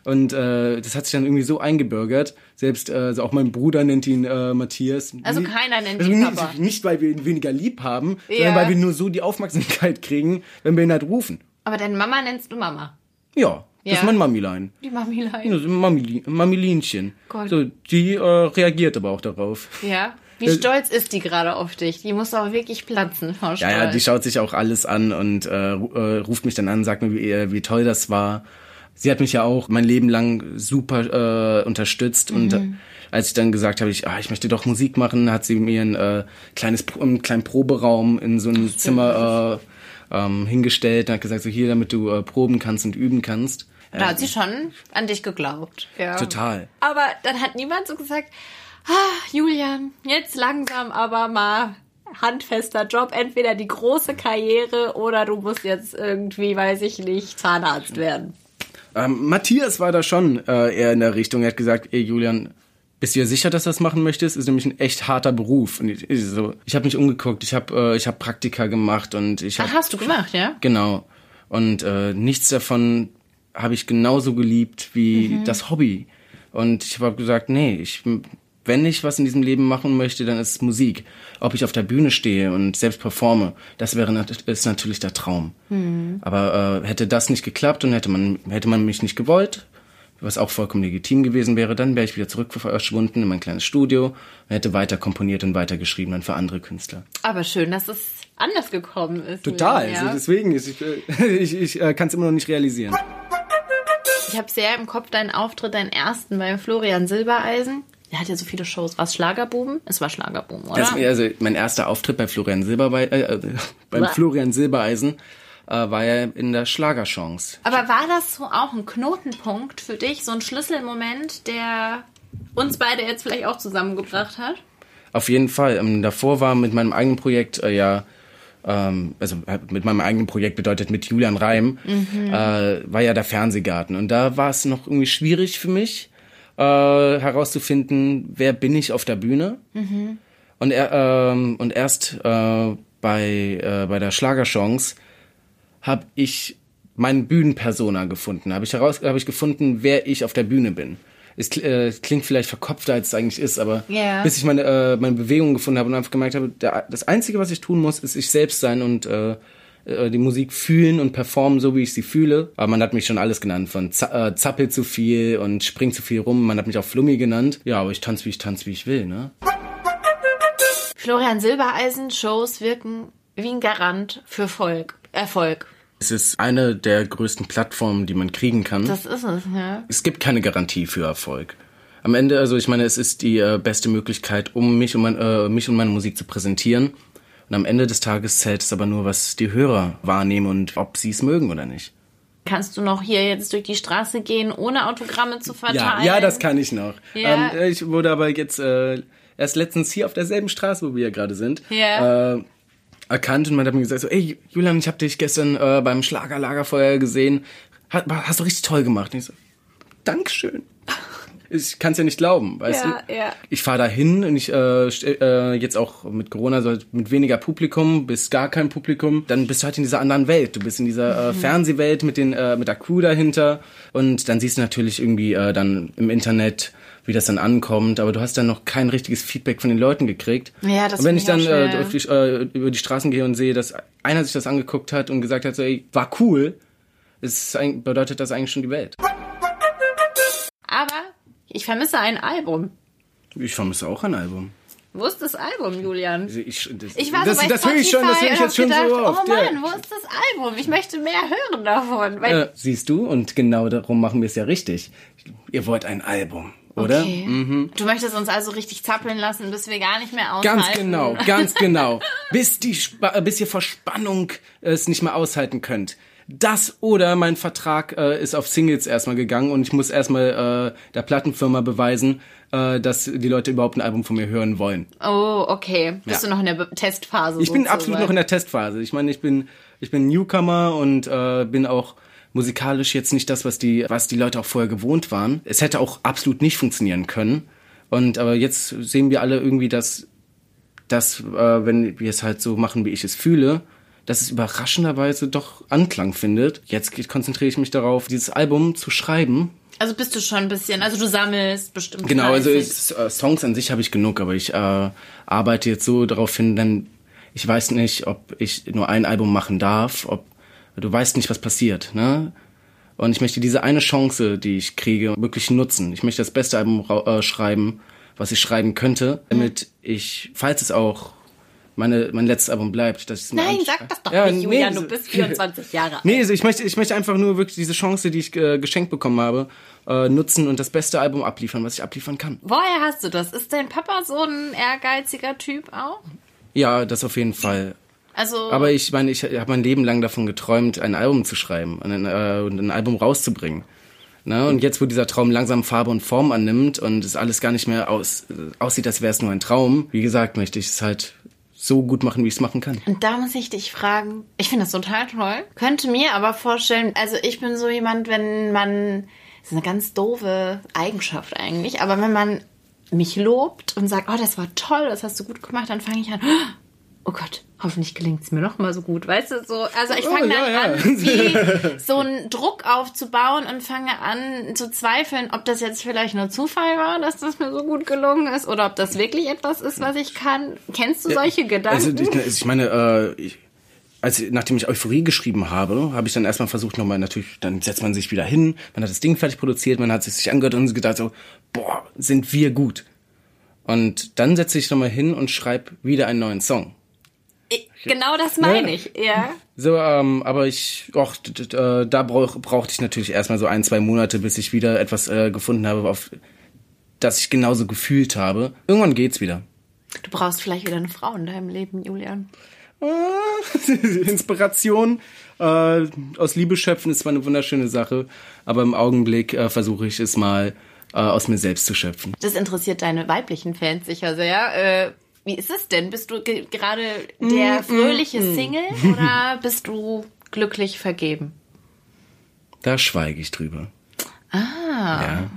Und äh, das hat sich dann irgendwie so eingebürgert. Selbst äh, also auch mein Bruder nennt ihn äh, Matthias. Also keiner nennt also ihn nicht, Papa. Nicht, weil wir ihn weniger lieb haben, ja. sondern weil wir nur so die Aufmerksamkeit kriegen, wenn wir ihn halt rufen. Aber deine Mama nennst du Mama? Ja, ja. das ist mein Mamilein. Die Mamilein. Ja, Mamilinchen. Gott. So, die äh, reagiert aber auch darauf. Ja. Wie äh, stolz ist die gerade auf dich? Die muss auch wirklich platzen vor Stolz. Ja, ja, die schaut sich auch alles an und äh, äh ruft mich dann an, sagt mir, wie, äh, wie toll das war sie hat mich ja auch mein Leben lang super äh, unterstützt mhm. und als ich dann gesagt habe, ich, ah, ich möchte doch Musik machen, hat sie mir ein äh, kleines einen kleinen Proberaum in so einem Zimmer äh, ähm, hingestellt und hat gesagt, so hier, damit du äh, proben kannst und üben kannst. Da hat sie schon an dich geglaubt. Ja. Total. Aber dann hat niemand so gesagt, ah, Julian, jetzt langsam aber mal handfester Job, entweder die große Karriere oder du musst jetzt irgendwie, weiß ich nicht, Zahnarzt werden. Ähm, Matthias war da schon äh, eher in der Richtung. Er hat gesagt, ey Julian, bist du dir sicher, dass du das machen möchtest? Ist nämlich ein echt harter Beruf. Und ich, so, ich habe mich umgeguckt, ich habe äh, ich hab Praktika gemacht und ich habe. Ach, hast du gemacht, ja? Genau. Und äh, nichts davon habe ich genauso geliebt wie mhm. das Hobby. Und ich habe gesagt, nee, ich wenn ich was in diesem Leben machen möchte, dann ist es Musik. Ob ich auf der Bühne stehe und selbst performe, das wäre ist natürlich der Traum. Mhm. Aber äh, hätte das nicht geklappt und hätte man hätte man mich nicht gewollt, was auch vollkommen legitim gewesen wäre, dann wäre ich wieder zurück verschwunden in mein kleines Studio und hätte weiter komponiert und weiter geschrieben dann für andere Künstler. Aber schön, dass es anders gekommen ist. Total. Ja. Also deswegen ist ich ich, ich äh, kann es immer noch nicht realisieren. Ich habe sehr im Kopf deinen Auftritt, deinen ersten bei Florian Silbereisen Der hat ja so viele Shows. War es Schlagerboom? Es war Schlagerboom, oder? Das, also mein erster Auftritt bei Florian Silberbe äh, äh, beim Was? Florian Silbereisen äh, war ja in der Schlagerchance. Aber war das so auch ein Knotenpunkt für dich, so ein Schlüsselmoment, der uns beide jetzt vielleicht auch zusammengebracht hat? Auf jeden Fall. Ähm, davor war mit meinem eigenen Projekt äh, ja, ähm, also äh, mit meinem eigenen Projekt bedeutet mit Julian Reim, äh, war ja der Fernsehgarten. Und da war es noch irgendwie schwierig für mich äh, herauszufinden, wer bin ich auf der Bühne. Und, er, ähm, und erst äh, bei, äh, bei der Schlagerchance habe ich meinen Bühnenpersona gefunden. Habe ich heraus, habe ich gefunden, wer ich auf der Bühne bin. Es äh, klingt vielleicht verkopfter, als es eigentlich ist, aber Ja. bis ich meine, äh, meine Bewegungen gefunden habe und einfach gemerkt habe, der, das Einzige, was ich tun muss, ist ich selbst sein und äh, äh, die Musik fühlen und performen, so wie ich sie fühle. Aber man hat mich schon alles genannt, von Z äh, Zappel zu viel und Spring zu viel rum. Man hat mich auch Flummi genannt. Ja, aber ich tanze, wie ich tanze, wie ich will, ne? Florian Silbereisen Shows wirken wie ein Garant für Volk, Erfolg. Es ist eine der größten Plattformen, die man kriegen kann. Das ist es, ja. es gibt keine Garantie für Erfolg. Am Ende, also ich meine, es ist die äh, beste Möglichkeit, um mich und, mein, äh, mich und meine Musik zu präsentieren. Und am Ende des Tages zählt es aber nur, was die Hörer wahrnehmen und ob sie es mögen oder nicht. Kannst du noch hier jetzt durch die Straße gehen, ohne Autogramme zu verteilen? Ja, ja, das kann ich noch. Ja. Ähm, ich wurde aber jetzt äh, erst letztens hier auf derselben Straße, wo wir ja gerade sind, Ja. äh, erkannt und man hat mir gesagt so, ey Julian, ich habe dich gestern äh, beim Schlagerlagerfeuer gesehen, hast, hast du richtig toll gemacht. Und ich so, Dankeschön. Ich kann es ja nicht glauben, weißt Ja, du? ja. Ich fahre da hin und ich äh, äh, jetzt auch mit Corona so mit weniger Publikum bis gar kein Publikum, dann bist du halt in dieser anderen Welt. Du bist in dieser äh, Mhm. Fernsehwelt mit den äh, mit der Crew dahinter und dann siehst du natürlich irgendwie äh, dann im Internet wie das dann ankommt, aber du hast dann noch kein richtiges Feedback von den Leuten gekriegt. Ja, das und wenn ich dann äh, die, äh, über die Straßen gehe und sehe, dass einer sich das angeguckt hat und gesagt hat, so, ey, war cool, ist, bedeutet das eigentlich schon die Welt. Aber ich vermisse ein Album. Ich vermisse auch ein Album. Wo ist das Album, Julian? Ich, das, Ich war das, so bei das höre ich schon, das höre ich jetzt schon hab so gedacht, oft. Oh ja. Mann, wo ist das Album? Ich möchte mehr hören davon. Äh, siehst du, und genau darum machen wir es ja richtig. Ihr wollt ein Album, oder? Okay. Du möchtest uns also richtig zappeln lassen, bis wir gar nicht mehr aushalten. Ganz genau, ganz genau. Bis, die, äh, bis ihr vor Spannung äh, es nicht mehr aushalten könnt. Das oder mein Vertrag äh, ist auf Singles erstmal gegangen und ich muss erstmal äh, der Plattenfirma beweisen, äh, dass die Leute überhaupt ein Album von mir hören wollen. Oh, okay. Bist Ja. du noch in der Be- Testphase? Ich bin sozusagen? absolut noch in der Testphase. Ich meine, ich bin ich bin Newcomer und äh, bin auch musikalisch jetzt nicht das, was die was die Leute auch vorher gewohnt waren. Es hätte auch absolut nicht funktionieren können. Und aber jetzt sehen wir alle irgendwie, dass dass äh, wenn wir es halt so machen, wie ich es fühle, dass es überraschenderweise doch Anklang findet. Jetzt konzentriere ich mich darauf, dieses Album zu schreiben Also bist du schon ein bisschen, also du sammelst bestimmt. Genau, also es, äh, Songs an sich habe ich genug, aber ich äh, arbeite jetzt so darauf hin, denn ich weiß nicht, ob ich nur ein Album machen darf, ob du weißt nicht, was passiert, ne? Und ich möchte diese eine Chance, die ich kriege, wirklich nutzen. Ich möchte das beste Album äh, schreiben, was ich schreiben könnte, damit ich, falls es auch meine, mein letztes Album bleibt, dass ich es mir Nein, sag das doch Ja, nicht, Julian, nee, du bist 24 Jahre alt. Nee, also ich möchte, ich möchte einfach nur wirklich diese Chance, die ich äh, geschenkt bekommen habe, äh, nutzen und das beste Album abliefern, was ich abliefern kann. Woher hast du das? Ist dein Papa so ein ehrgeiziger Typ auch? Ja, das auf jeden Fall. Also, Aber ich meine, ich habe mein Leben lang davon geträumt, ein Album zu schreiben und ein, äh, und ein Album rauszubringen. Ne? Und jetzt, wo dieser Traum langsam Farbe und Form annimmt und es alles gar nicht mehr aus, äh, aussieht, als wäre es nur ein Traum, wie gesagt, möchte ich es halt so gut machen, wie ich es machen kann. Und da muss ich dich fragen, ich finde das total toll, könnte mir aber vorstellen, also ich bin so jemand, wenn man, das ist eine ganz doofe Eigenschaft eigentlich, aber wenn man mich lobt und sagt, oh, das war toll, das hast du gut gemacht, dann fange ich an, oh Gott, hoffentlich gelingt es mir noch mal so gut, weißt du, so, also ich fange Oh, dann ja, ja. an, wie so einen Druck aufzubauen und fange an zu zweifeln, ob das jetzt vielleicht nur Zufall war, dass das mir so gut gelungen ist oder ob das wirklich etwas ist, was ich kann. Kennst du solche Gedanken? Also ich, also ich meine, äh, ich, als, nachdem ich Euphorie geschrieben habe, habe ich dann erstmal versucht, nochmal natürlich, dann setzt man sich wieder hin, man hat das Ding fertig produziert, man hat es sich angehört und gedacht so, boah, sind wir gut. Und dann setze ich nochmal hin und schreibe wieder einen neuen Song. Genau das meine Ja. ich, ja. So, ähm, aber ich, och, äh, da brauch, brauchte ich natürlich erstmal so ein, zwei Monate, bis ich wieder etwas äh, gefunden habe, auf dass ich genauso gefühlt habe. Irgendwann geht's wieder. Du brauchst vielleicht wieder eine Frau in deinem Leben, Julian. Inspiration äh, aus Liebe schöpfen ist zwar eine wunderschöne Sache, aber im Augenblick äh, versuche ich es mal äh, aus mir selbst zu schöpfen. Das interessiert deine weiblichen Fans sicher sehr. Wie ist es denn? Bist du ge gerade der mm, fröhliche mm, mm. Single oder bist du glücklich vergeben? Da schweige ich drüber. Ah. Ja.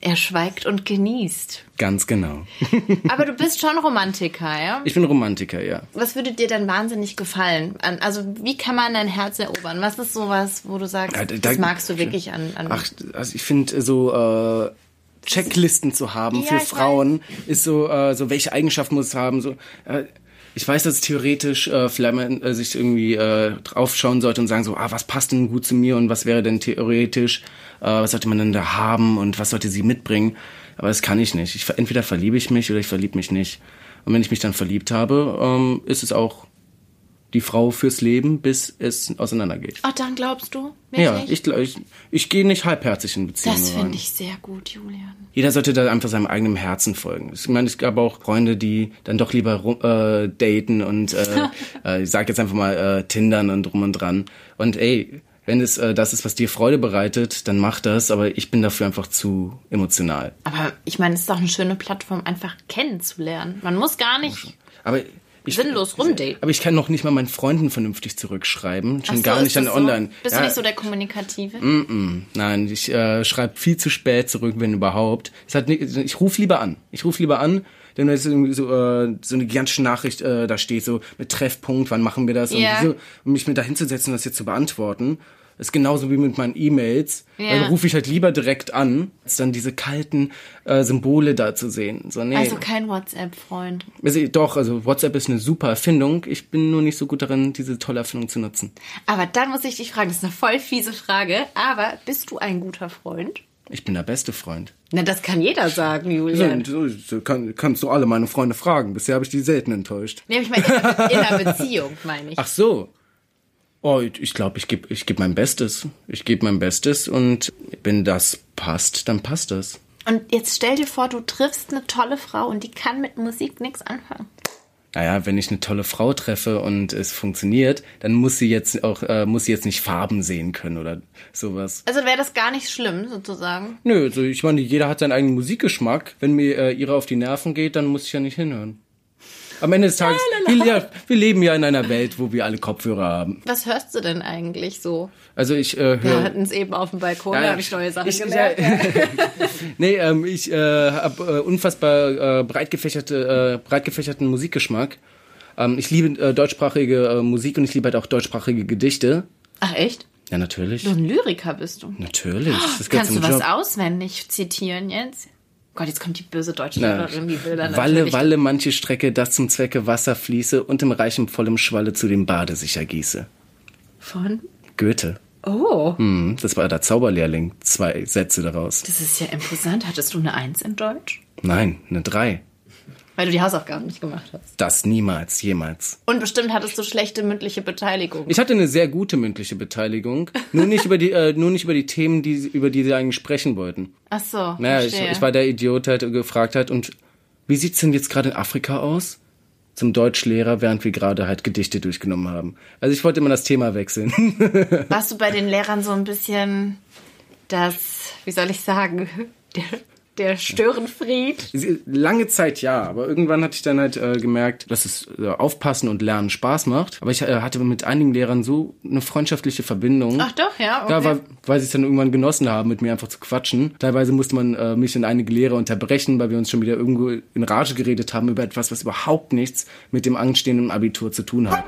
Er schweigt und genießt. Ganz genau. Aber du bist schon Romantiker, ja? Ich bin Romantiker, ja. Was würde dir denn wahnsinnig gefallen? Also wie kann man dein Herz erobern? Was ist sowas, wo du sagst, ja, da, das magst du wirklich an... an ach, also ich finde so... Äh, Checklisten zu haben ja, für Frauen weiß. ist so äh, so welche Eigenschaften muss es haben so äh, ich weiß, dass theoretisch äh, man äh, sich irgendwie äh, draufschauen sollte und sagen so, ah, was passt denn gut zu mir und was wäre denn theoretisch, äh, was sollte man denn da haben und was sollte sie mitbringen. Aber das kann ich nicht. Ich, entweder verliebe ich mich oder ich verliebe mich nicht. Und wenn ich mich dann verliebt habe, ähm, ist es auch die Frau fürs Leben, bis es auseinandergeht. Ach, dann glaubst du? Wirklich? Ja, ich, ich, ich gehe nicht halbherzig in Beziehungen Das finde ich sehr gut, Julian. Jeder sollte da einfach seinem eigenen Herzen folgen. Ich meine, es gab auch Freunde, die dann doch lieber äh, daten und äh, äh, ich sag jetzt einfach mal äh, Tindern und drum und dran. Und ey, wenn es äh, das ist, was dir Freude bereitet, dann mach das, aber ich bin dafür einfach zu emotional. Aber ich meine, es ist doch eine schöne Plattform, einfach kennenzulernen. Man muss gar nicht. Aber ich, sinnlos rumdaten. Aber ich kann noch nicht mal meinen Freunden vernünftig zurückschreiben. Schon so, gar nicht dann so? online. Bist ja. du nicht so der Kommunikative? Mm -mm. Nein, ich äh, schreibe viel zu spät zurück, wenn überhaupt. Es hat nicht, ich rufe lieber an. Ich rufe lieber an, denn da ist irgendwie so, äh, so eine gigantische Nachricht äh, da steht, so mit Treffpunkt, wann machen wir das? Ja. Und so, um mich mit da hinzusetzen und das jetzt zu beantworten. Ist genauso wie mit meinen E-Mails. Ja. Dann rufe ich halt lieber direkt an, als dann diese kalten äh, Symbole da zu sehen. So, nee. Also kein WhatsApp-Freund. Also, doch, also WhatsApp ist eine super Erfindung. Ich bin nur nicht so gut darin, diese tolle Erfindung zu nutzen. Aber dann muss ich dich fragen, das ist eine voll fiese Frage, aber bist du ein guter Freund? Ich bin der beste Freund. Na, das kann jeder sagen, Julian. So, so kann, kannst du alle meine Freunde fragen. Bisher habe ich die selten enttäuscht. Nee, ich meine, in einer Beziehung, meine ich. Ach so. Oh, ich glaube, ich gebe ich geb mein Bestes. Ich gebe mein Bestes und wenn das passt, dann passt das. Und jetzt stell dir vor, du triffst eine tolle Frau und die kann mit Musik nichts anfangen. Naja, wenn ich eine tolle Frau treffe und es funktioniert, dann muss sie jetzt auch, äh, muss sie jetzt nicht Farben sehen können oder sowas. Also wäre das gar nicht schlimm, sozusagen? Nö, also ich meine, jeder hat seinen eigenen Musikgeschmack. Wenn mir äh, ihre auf die Nerven geht, dann muss ich ja nicht hinhören. Am Ende des Tages, wir, ja, wir, leben ja in einer Welt, wo wir alle Kopfhörer haben. Was hörst du denn eigentlich so? Also ich äh, höre... Wir hatten es eben auf dem Balkon, ja, da habe ich neue Sachen ich, gemerkt. Ja, nee, ähm, ich äh, habe äh, unfassbar äh, breit, gefächerte, äh, breit gefächerten Musikgeschmack. Ähm, ich liebe äh, deutschsprachige äh, Musik und ich liebe halt auch deutschsprachige Gedichte. Ach echt? Ja, natürlich. Du ein Lyriker bist du. Natürlich. Das Kannst du was Job. auswendig zitieren jetzt? Gott, jetzt kommt die böse deutsche Lehrerin, die dann Walle, Walle, manche Strecke, das zum Zwecke Wasser fließe und im reichen vollem Schwalle zu dem Bade sich ergieße. Von? Goethe. Oh. Hm, das war der Zauberlehrling. Zwei Sätze daraus. Das ist ja imposant. Hattest du eine Eins in Deutsch? Nein, eine Drei. Weil du die Hausaufgaben nicht gemacht hast. Das niemals, jemals. Und bestimmt hattest du schlechte mündliche Beteiligung. Ich hatte eine sehr gute mündliche Beteiligung. nur nicht über die, äh, nur nicht über die Themen, die, über die sie eigentlich sprechen wollten. Ach so. Naja, ich, ich, war der Idiot, der gefragt hat, und wie sieht's denn jetzt gerade in Afrika aus? Zum Deutschlehrer, während wir gerade halt Gedichte durchgenommen haben. Also ich wollte immer das Thema wechseln. Warst du bei den Lehrern so ein bisschen das, wie soll ich sagen, der Störenfried? Lange Zeit ja, aber irgendwann hatte ich dann halt äh, gemerkt, dass es äh, Aufpassen und Lernen Spaß macht. Aber ich äh, hatte mit einigen Lehrern so eine freundschaftliche Verbindung. Ach doch, ja. Okay. Da war, weil sie es dann irgendwann genossen haben, mit mir einfach zu quatschen. Teilweise musste man äh, mich in einige Lehre unterbrechen, weil wir uns schon wieder irgendwo in Rage geredet haben über etwas, was überhaupt nichts mit dem anstehenden Abitur zu tun hat.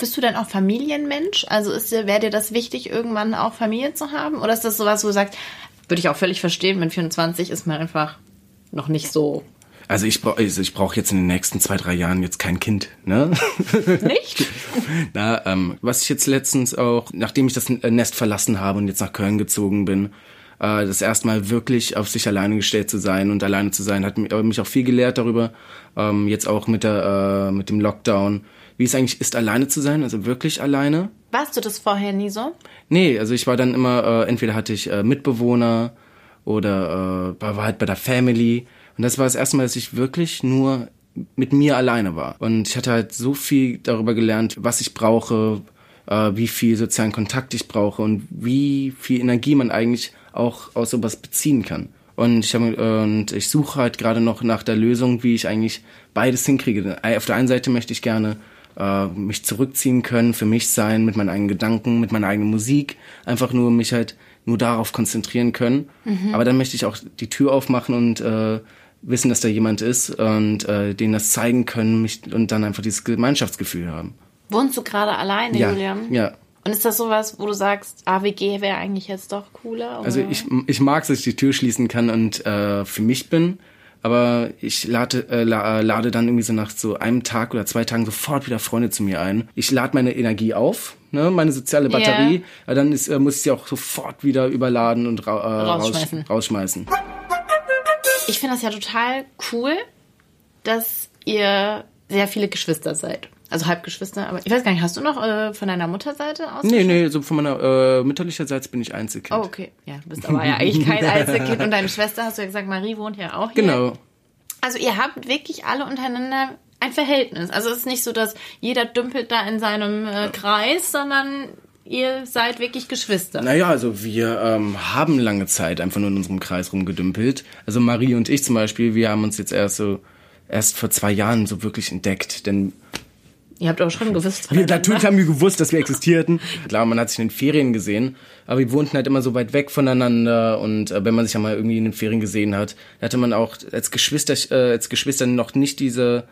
Bist du denn auch Familienmensch? Also wäre dir das wichtig, irgendwann auch Familie zu haben? Oder ist das sowas, wo du sagst, würde ich auch völlig verstehen, mit 24 ist man einfach noch nicht so. Also ich brauche also ich brauch jetzt in den nächsten zwei, drei Jahren jetzt kein Kind, ne? Nicht? Na, ähm, was ich jetzt letztens auch, nachdem ich das Nest verlassen habe und jetzt nach Köln gezogen bin, äh, das erstmal wirklich auf sich alleine gestellt zu sein und alleine zu sein, hat mich auch viel gelehrt darüber. Ähm, jetzt auch mit der äh, mit dem Lockdown, wie es eigentlich ist, alleine zu sein, also wirklich alleine. Warst du das vorher nie so? Nee, also ich war dann immer, äh, entweder hatte ich äh, Mitbewohner oder äh, war halt bei der Family. Und das war das erste Mal, dass ich wirklich nur mit mir alleine war. Und ich hatte halt so viel darüber gelernt, was ich brauche, äh, wie viel sozialen Kontakt ich brauche und wie viel Energie man eigentlich auch aus sowas beziehen kann. Und ich, hab, und ich suche halt gerade noch nach der Lösung, wie ich eigentlich beides hinkriege. Auf der einen Seite möchte ich gerne äh, mich zurückziehen können, für mich sein, mit meinen eigenen Gedanken, mit meiner eigenen Musik, einfach nur mich halt nur darauf konzentrieren können. Mhm. Aber dann möchte ich auch die Tür aufmachen und äh, wissen, dass da jemand ist und äh, denen das zeigen können mich, und dann einfach dieses Gemeinschaftsgefühl haben. Wohnst du gerade alleine, ja, Julian? Ja. Und ist das sowas, wo du sagst, AWG wäre eigentlich jetzt doch cooler? Oder? Also ich, ich mag dass ich die Tür schließen kann und äh, für mich bin, aber ich lade, äh, lade dann irgendwie so nach so einem Tag oder zwei Tagen sofort wieder Freunde zu mir ein. Ich lade meine Energie auf, ne, meine soziale Batterie, yeah. dann ist, äh, muss ich sie auch sofort wieder überladen und ra äh, rausschmeißen. rausschmeißen. Ich finde das ja total cool, dass ihr sehr viele Geschwister seid. Also Halbgeschwister, aber ich weiß gar nicht, hast du noch äh, von deiner Mutterseite aus? Nee, nee, so von meiner äh, mütterlicher Seite bin ich Einzelkind. Oh, okay. Ja, du bist aber ja eigentlich kein Einzelkind. Und deine Schwester, hast du ja gesagt, Marie wohnt ja auch hier. Genau. Also ihr habt wirklich alle untereinander ein Verhältnis. Also es ist nicht so, dass jeder dümpelt da in seinem äh, Kreis, sondern ihr seid wirklich Geschwister. Naja, also wir ähm, haben lange Zeit einfach nur in unserem Kreis rumgedümpelt. Also Marie und ich zum Beispiel, wir haben uns jetzt erst so erst vor zwei Jahren so wirklich entdeckt, denn Ihr habt auch schon gewusst. Wir, natürlich haben wir gewusst, dass wir existierten. Klar, man hat sich in den Ferien gesehen, aber wir wohnten halt immer so weit weg voneinander und äh, wenn man sich ja mal irgendwie in den Ferien gesehen hat, hatte man auch als Geschwister, äh, als Geschwister noch nicht diese,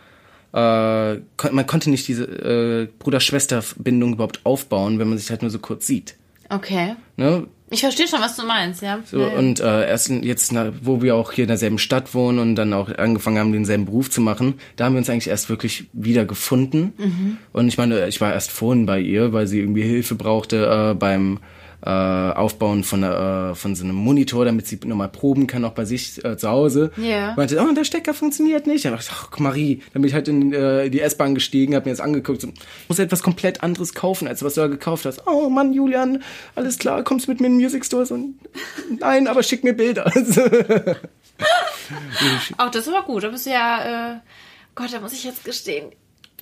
äh, man konnte nicht diese äh, Bruder-Schwester-Bindung überhaupt aufbauen, wenn man sich halt nur so kurz sieht. Okay. Ne? Ich verstehe schon, was du meinst, ja. So, ja. und äh, erst jetzt, na, wo wir auch hier in derselben Stadt wohnen und dann auch angefangen haben, denselben Beruf zu machen, da haben wir uns eigentlich erst wirklich wieder gefunden. Mhm. Und ich meine, ich war erst vorhin bei ihr, weil sie irgendwie Hilfe brauchte äh, beim äh, Aufbauen von, äh, von so einem Monitor, damit sie nochmal proben kann, auch bei sich äh, zu Hause. Ja. Yeah. Meinte, oh, der Stecker funktioniert nicht. Ich dachte, ach, Marie, dann bin ich halt in äh, die S-Bahn gestiegen, habe mir das angeguckt, so, muss etwas komplett anderes kaufen, als was du da gekauft hast. Oh Mann, Julian, alles klar, kommst mit mir in den Music Store? So, nein, aber schick mir Bilder. auch das war gut. Da bist du ja, äh, Gott, da muss ich jetzt gestehen,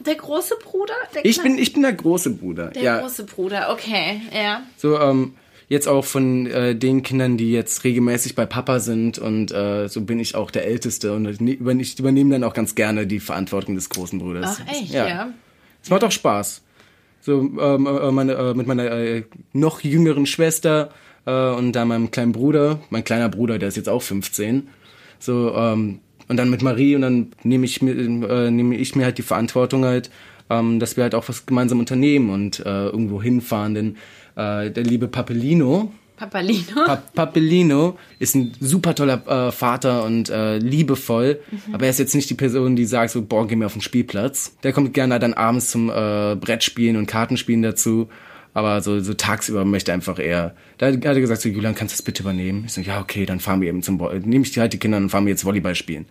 der große Bruder? Der ich, bin, ich bin der große Bruder. Der ja. große Bruder, okay, ja. So, ähm, jetzt auch von äh, den Kindern, die jetzt regelmäßig bei Papa sind und äh, so bin ich auch der Älteste und ich übernehme dann auch ganz gerne die Verantwortung des großen Bruders. Ach echt, ja. ja. Es macht auch Spaß. So ähm, äh, meine, äh, mit meiner äh, noch jüngeren Schwester äh, und da meinem kleinen Bruder, mein kleiner Bruder, der ist jetzt auch 15. So ähm, und dann mit Marie und dann nehme ich mir äh, nehme ich mir halt die Verantwortung halt, ähm, dass wir halt auch was gemeinsam unternehmen und äh, irgendwo hinfahren. Denn äh, der liebe Papelino, Papalino. Pa Papelino ist ein super toller äh, Vater und äh, liebevoll, mhm. aber er ist jetzt nicht die Person, die sagt so, boah, geh mir auf den Spielplatz. Der kommt gerne dann abends zum äh, Brettspielen und Kartenspielen dazu aber so, so tagsüber möchte einfach eher. Da hat er gesagt, so, Julian, kannst du das bitte übernehmen? Ich so, ja, okay, dann fahren wir eben zum, nehme ich halt die Kinder und fahren wir jetzt Volleyball spielen.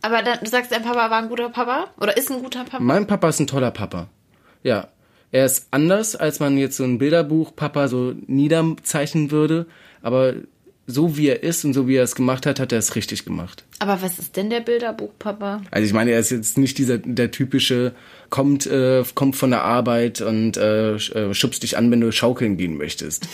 Aber dann, du sagst, dein Papa war ein guter Papa? Oder ist ein guter Papa? Mein Papa ist ein toller Papa. Ja. Er ist anders, als man jetzt so ein Bilderbuch Papa so niederzeichnen würde. Aber so wie er ist und so wie er es gemacht hat, hat er es richtig gemacht. Aber was ist denn der Bilderbuchpapa? Also ich meine, er ist jetzt nicht dieser der typische kommt äh, kommt von der Arbeit und äh, äh schubst dich an, wenn du schaukeln gehen möchtest.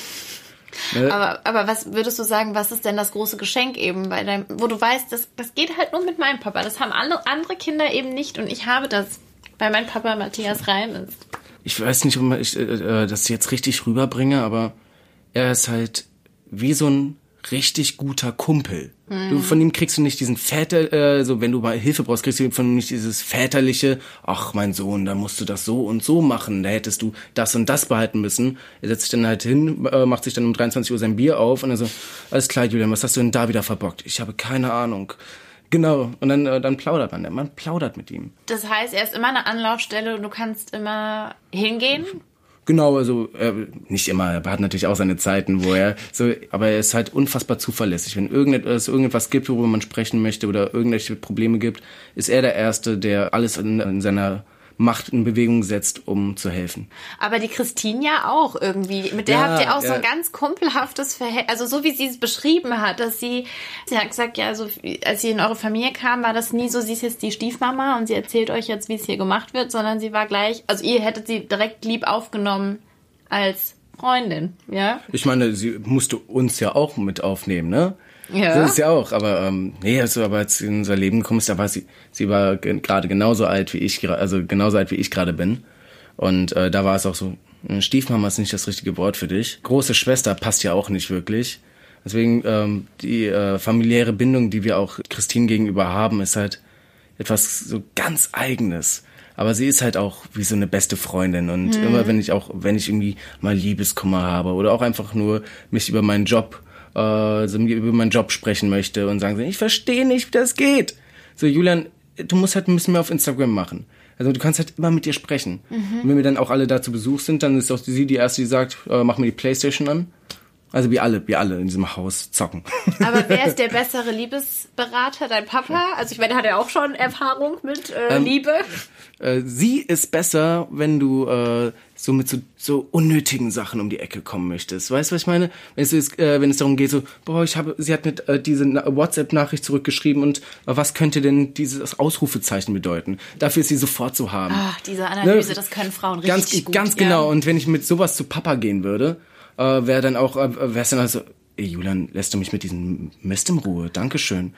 Ne? Aber, aber was würdest du sagen, was ist denn das große Geschenk eben bei deinem, wo du weißt, das, das geht halt nur mit meinem Papa. Das haben alle andere Kinder eben nicht und ich habe das, weil mein Papa Matthias Reim ist. Ich weiß nicht, ob ich äh, äh, das jetzt richtig rüberbringe, aber er ist halt wie so ein richtig guter Kumpel. Mhm. Du, von ihm kriegst du nicht diesen Väter, äh, so wenn du mal Hilfe brauchst, kriegst du von ihm nicht dieses väterliche, ach mein Sohn, da musst du das so und so machen, da hättest du das und das behalten müssen. Er setzt sich dann halt hin, äh, macht sich dann um 23 Uhr sein Bier auf und er so, alles klar, Julian, was hast du denn da wieder verbockt? Ich habe keine Ahnung. Genau, und dann, äh, dann plaudert man. Man plaudert mit ihm. Das heißt, er ist immer eine Anlaufstelle und du kannst immer hingehen? Genau, also äh, nicht immer, er hat natürlich auch seine Zeiten, wo er so, aber er ist halt unfassbar zuverlässig. Wenn irgendetwas, irgendetwas gibt, worüber man sprechen möchte oder irgendwelche Probleme gibt, ist er der Erste, der alles in, in seiner Macht in Bewegung setzt, um zu helfen. Aber die Christine ja auch irgendwie. Mit der Ja, habt ihr auch so ja. ein ganz kumpelhaftes Verhältnis. Also so wie sie es beschrieben hat, dass sie, sie hat gesagt, ja, also als sie in eure Familie kam, war das nie so, sie ist jetzt die Stiefmama und sie erzählt euch jetzt, wie es hier gemacht wird, sondern sie war gleich, also ihr hättet sie direkt lieb aufgenommen als Freundin, ja? Ich meine, sie musste uns ja auch mit aufnehmen, ne? Ja. Das ist ja auch, aber ähm, nee, also aber als sie in unser Leben gekommen ist, da war sie, sie war ge- gerade genauso alt wie ich, also genauso alt wie ich gerade bin. Und äh, da war es auch so, äh, Stiefmama ist nicht das richtige Wort für dich. Große Schwester passt ja auch nicht wirklich. Deswegen ähm, die äh, familiäre Bindung, die wir auch Christine gegenüber haben, ist halt etwas so ganz eigenes. Aber sie ist halt auch wie so eine beste Freundin und immer wenn ich auch, wenn ich irgendwie mal Liebeskummer habe oder auch einfach nur mich über meinen Job, äh, so über meinen Job sprechen möchte und sagen, ich verstehe nicht, wie das geht. So, Julian, du musst halt ein bisschen mehr auf Instagram machen. Also du kannst halt immer mit ihr sprechen. Und wenn wir dann auch alle da zu Besuch sind, dann ist auch sie die erste, die sagt, äh, mach mir die Playstation an. Also wir alle, wir alle in diesem Haus zocken. Aber wer ist der bessere Liebesberater? Dein Papa? Also ich meine, hat ja auch schon Erfahrung mit äh, Liebe. Äh, sie ist besser, wenn du äh, so mit so, so unnötigen Sachen um die Ecke kommen möchtest. Weißt du, was ich meine? Wenn es, ist, äh, wenn es darum geht, so, boah, ich habe, sie hat mit äh, diese Na- WhatsApp-Nachricht zurückgeschrieben und äh, was könnte denn dieses Ausrufezeichen bedeuten? Dafür ist sie sofort zu haben. Ach, diese Analyse, Ne? das können Frauen ganz, richtig gut. Ganz ja. genau. Und wenn ich mit sowas zu Papa gehen würde, äh, wäre dann auch, äh, wäre es dann also, ey Julian, lässt du mich mit diesem Mist in Ruhe? Dankeschön.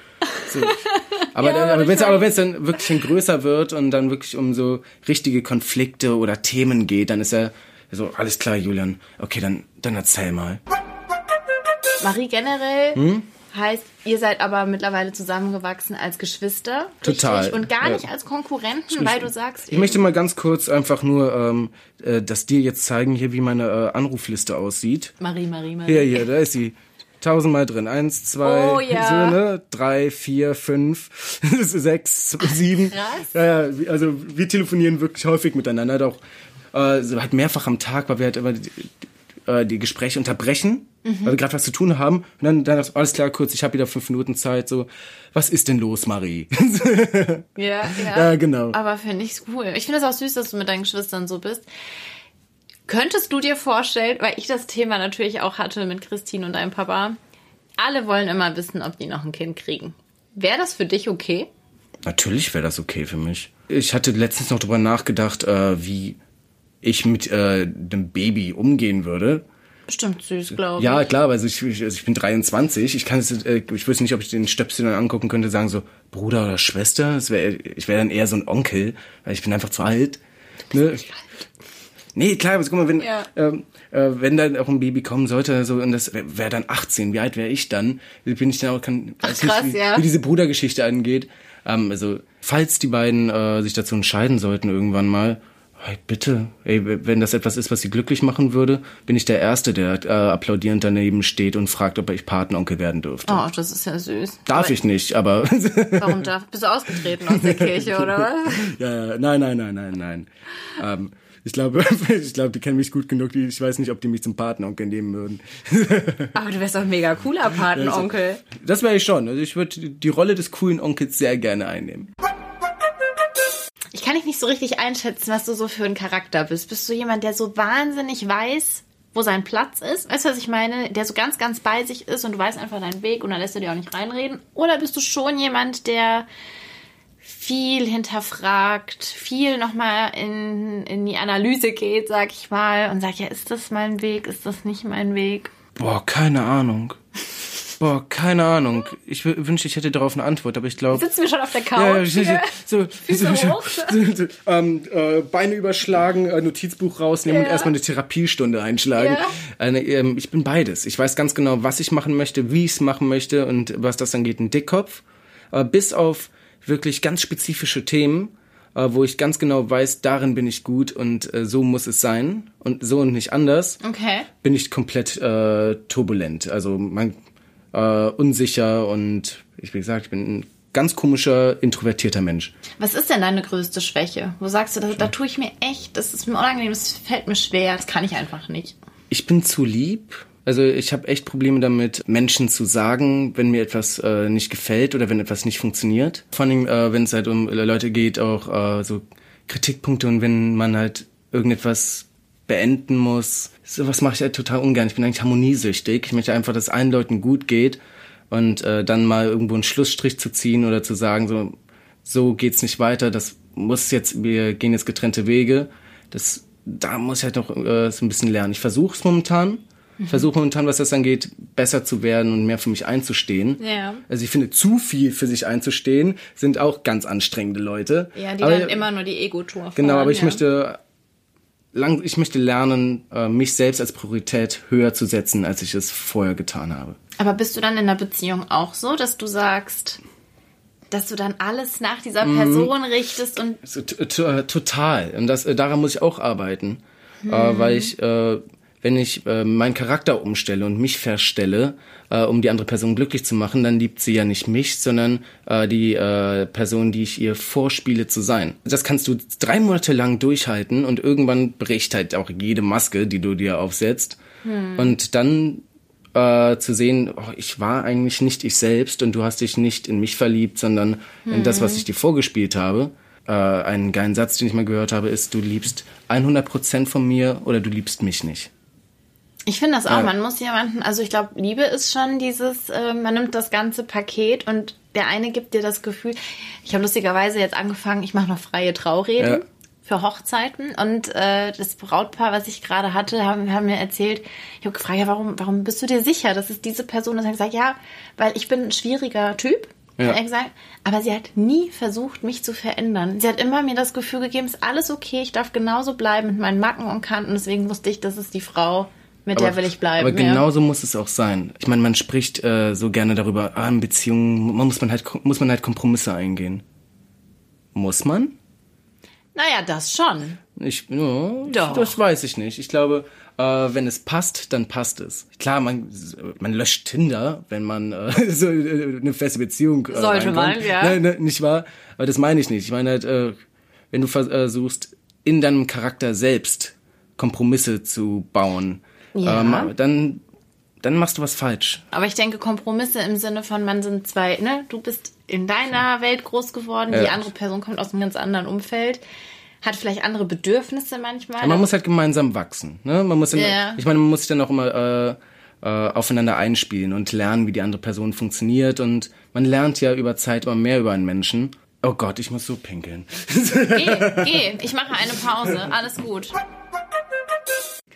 So. Aber, Ja, dann, aber wenn es aber wenn's dann wirklich schon größer wird und dann wirklich um so richtige Konflikte oder Themen geht, dann ist er so, alles klar, Julian, okay, dann, dann erzähl mal. Marie generell Hm? Heißt, ihr seid aber mittlerweile zusammengewachsen als Geschwister. Total, Richtig? Und gar ja. nicht als Konkurrenten, weil du sagst, Ich möchte mal ganz kurz einfach nur, ähm, äh, das dir jetzt zeigen, hier, wie meine äh, Anrufliste aussieht. Marie, Marie, Marie. Hier, hier, da ist sie. Tausendmal drin. Eins, zwei, Oh, ja. so, ne? drei, vier, fünf, sechs, sieben. Krass. Ja, ja, also wir telefonieren wirklich häufig miteinander, auch äh, so halt mehrfach am Tag, weil wir halt immer die, äh, die Gespräche unterbrechen, Mhm. weil wir gerade was zu tun haben. Und dann, dann alles klar, kurz, ich habe wieder fünf Minuten Zeit. So, was ist denn los, Marie? Ja, ja. Ja, genau. Aber finde ich cool. Ich finde es auch süß, dass du mit deinen Geschwistern so bist. Könntest du dir vorstellen, weil ich das Thema natürlich auch hatte mit Christine und deinem Papa, alle wollen immer wissen, ob die noch ein Kind kriegen. Wäre das für dich okay? Natürlich wäre das okay für mich. Ich hatte letztens noch drüber nachgedacht, äh, wie ich mit äh, dem Baby umgehen würde. Bestimmt süß, glaube ich. Ja, klar, also ich, ich, also ich bin 23. Ich kann es, äh, ich wüsste nicht, ob ich den Stöpsel dann angucken könnte, sagen so Bruder oder Schwester. Das wär, ich wäre dann eher so ein Onkel, weil ich bin einfach zu alt. Ne? Nee, klar, aber guck mal, wenn, Ja. ähm, äh, wenn dann auch ein Baby kommen sollte, so und das wäre wär dann 18, wie alt wäre ich dann? Bin ich dann auch, kann, weiß krass, nicht, wie, ja. wie diese Brudergeschichte angeht. Ähm, also, falls die beiden äh, sich dazu entscheiden sollten irgendwann mal, hey, bitte, ey, wenn das etwas ist, was sie glücklich machen würde, bin ich der Erste, der äh, applaudierend daneben steht und fragt, ob ich Patenonkel werden dürfte. Oh, das ist ja süß. Darf Aber ich nicht, aber Warum darf? Bist du ausgetreten aus der Kirche, oder was? ja, ja, nein, nein, nein, nein, nein. Ähm, ich glaube, ich glaube, die kennen mich gut genug. Ich weiß nicht, ob die mich zum Patenonkel nehmen würden. Aber du wärst doch ein mega cooler Patenonkel. Das wäre ich schon. Also ich würde die Rolle des coolen Onkels sehr gerne einnehmen. Ich kann dich nicht so richtig einschätzen, was du so für ein Charakter bist. Bist du jemand, der so wahnsinnig weiß, wo sein Platz ist? Weißt du, was ich meine? Der so ganz, ganz bei sich ist und du weißt einfach deinen Weg und dann lässt er dir auch nicht reinreden? Oder bist du schon jemand, der viel hinterfragt, viel nochmal in, in die Analyse geht, sag ich mal, und sagt, ja, ist das mein Weg, ist das nicht mein Weg? Boah, keine Ahnung. Boah, keine Ahnung. Ich wü- wünschte, ich hätte darauf eine Antwort, aber ich glaube. Sitzen wir schon auf der Couch? Ja, ja, ich, so, Füße so, hoch. so, so, ähm, äh, Beine überschlagen, äh, Notizbuch rausnehmen Ja. und erstmal eine Therapiestunde einschlagen. Ja. Eine, ähm, ich bin beides. Ich weiß ganz genau, was ich machen möchte, wie ich es machen möchte und was das angeht, ein Dickkopf. Äh, bis auf wirklich ganz spezifische Themen, äh, wo ich ganz genau weiß, darin bin ich gut und äh, so muss es sein und so und nicht anders Okay. bin ich komplett äh, turbulent. Also man, äh, unsicher und ich wie gesagt, ich bin ein ganz komischer, introvertierter Mensch. Was ist denn deine größte Schwäche? Wo sagst du, da, da tue ich mir echt, das ist mir unangenehm, das fällt mir schwer, das kann ich einfach nicht. Ich bin zu lieb. Also ich habe echt Probleme damit, Menschen zu sagen, wenn mir etwas äh, nicht gefällt oder wenn etwas nicht funktioniert. Vor allem, äh, wenn es halt um Leute geht, auch äh, so Kritikpunkte und wenn man halt irgendetwas beenden muss. Sowas mache ich halt total ungern. Ich bin eigentlich harmoniesüchtig. Ich möchte einfach, dass es allen Leuten gut geht und äh, dann mal irgendwo einen Schlussstrich zu ziehen oder zu sagen, so, so geht's nicht weiter, das muss jetzt, wir gehen jetzt getrennte Wege. Das, da muss ich halt noch äh, so ein bisschen lernen. Ich versuche es momentan. Ich versuche momentan, was das angeht, besser zu werden und mehr für mich einzustehen. Ja. Also ich finde, zu viel für sich einzustehen, sind auch ganz anstrengende Leute. Ja, die aber, dann immer nur die Ego-Tour. Genau, aber ich ja. möchte lang, ich möchte lernen, äh, mich selbst als Priorität höher zu setzen, als ich es vorher getan habe. Aber bist du dann in der Beziehung auch so, dass du sagst, dass du dann alles nach dieser Mhm. Person richtest und total. Und das, äh, daran muss ich auch arbeiten. Äh, weil ich, wenn ich äh, meinen Charakter umstelle und mich verstelle, äh, um die andere Person glücklich zu machen, dann liebt sie ja nicht mich, sondern äh, die äh, Person, die ich ihr vorspiele zu sein. Das kannst du drei Monate lang durchhalten und irgendwann bricht halt auch jede Maske, die du dir aufsetzt. Hm. Und dann äh, zu sehen, oh, ich war eigentlich nicht ich selbst und du hast dich nicht in mich verliebt, sondern in das, was ich dir vorgespielt habe. Äh, einen geilen Satz, den ich mal gehört habe, ist, du liebst 100% von mir oder du liebst mich nicht. Ich finde das auch, Ja. man muss jemanden, also ich glaube, Liebe ist schon dieses, äh, man nimmt das ganze Paket und der eine gibt dir das Gefühl, ich habe lustigerweise jetzt angefangen, ich mache noch freie Traureden Ja. für Hochzeiten und äh, das Brautpaar, was ich gerade hatte, haben, haben mir erzählt, ich habe gefragt, ja, warum, warum bist du dir sicher, dass es diese Person ist? Hat gesagt, ja, weil ich bin ein schwieriger Typ. Ja. Gesagt, aber sie hat nie versucht, mich zu verändern. Sie hat immer mir das Gefühl gegeben, ist alles okay, ich darf genauso bleiben mit meinen Macken und Kanten. Deswegen wusste ich, das ist die Frau, mit der will ich bleiben. Aber ja. genauso muss es auch sein. Ich meine, man spricht äh, so gerne darüber, ah, in Beziehungen muss man halt muss man halt Kompromisse eingehen. Muss man? Naja, das schon. Ich, ja, Doch. das weiß ich nicht. Ich glaube, äh, wenn es passt, dann passt es. Klar, man, man löscht Tinder, wenn man äh, so äh, eine feste Beziehung äh, Sollte man, ja. Ne, ne, nicht wahr? Aber das meine ich nicht. Ich meine halt, äh, wenn du versuchst, in deinem Charakter selbst Kompromisse zu bauen, Ja. ähm, dann, dann machst du was falsch. Aber ich denke, Kompromisse im Sinne von, man sind zwei, ne? Du bist in deiner Welt groß geworden, die Ja. andere Person kommt aus einem ganz anderen Umfeld, hat vielleicht andere Bedürfnisse manchmal. Aber man muss halt gemeinsam wachsen. Ne? Man muss dann, Ja. Ich meine, man muss sich dann auch immer äh, äh, aufeinander einspielen und lernen, wie die andere Person funktioniert. Und man lernt ja über Zeit immer mehr über einen Menschen. Oh Gott, ich muss so pinkeln. geh, geh, ich mache eine Pause, alles gut.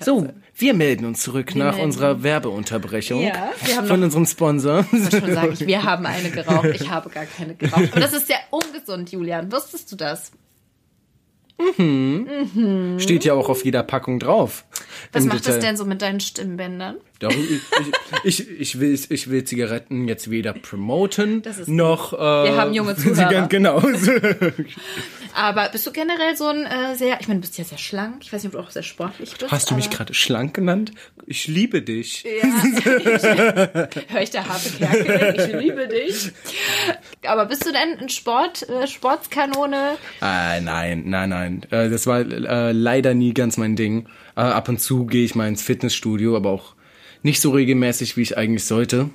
So, wir melden uns zurück nach melden unserer Werbeunterbrechung Ja, wir haben von unserem Sponsor. Ich muss schon sagen, wir haben eine geraucht, ich habe gar keine geraucht. Und das ist sehr ungesund, Julian. Wusstest du das? Steht ja auch auf jeder Packung drauf. Was macht das Detail. denn so mit deinen Stimmbändern? Doch, ich, ich, ich, ich, will, ich will Zigaretten jetzt weder promoten, noch... Äh, Wir haben junge Zuhörer. Genau. Aber bist du generell so ein äh, sehr, ich meine, du bist ja sehr schlank. Ich weiß nicht, ob du auch sehr sportlich bist. Hast du mich gerade schlank genannt? Ich liebe dich. Ja, höre ich der Harpe Kerkeling, ich liebe dich. Aber bist du denn ein Sport, äh, Sportskanone? Ah, nein, nein, nein. Äh, das war äh, leider nie ganz mein Ding. Äh, ab und zu gehe ich mal ins Fitnessstudio, aber auch nicht so regelmäßig, wie ich eigentlich sollte.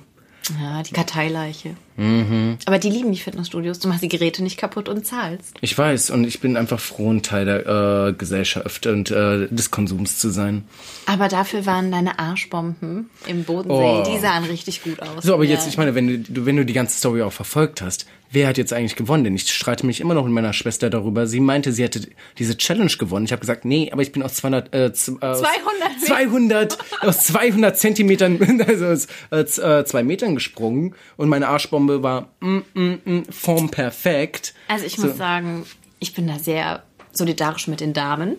Ja, die Karteileiche. Mhm. Aber die lieben die Fitnessstudios. Du machst die Geräte nicht kaputt und zahlst. Ich weiß und ich bin einfach froh, ein Teil der äh, Gesellschaft und äh, des Konsums zu sein. Aber dafür waren deine Arschbomben im Bodensee, Oh. die sahen richtig gut aus. So, aber jetzt, ich meine, wenn du, wenn du die ganze Story auch verfolgt hast, wer hat jetzt eigentlich gewonnen? Denn ich streite mich immer noch mit meiner Schwester darüber. Sie meinte, sie hätte diese Challenge gewonnen. Ich habe gesagt, nee, aber ich bin aus 200, äh, z- äh, aus 200 200, aus 200 Zentimetern, also aus äh, äh, zwei Metern gesprungen und meine Arschbombe war mm, mm, mm, formperfekt. Also ich So. muss sagen, ich bin da sehr solidarisch mit den Damen.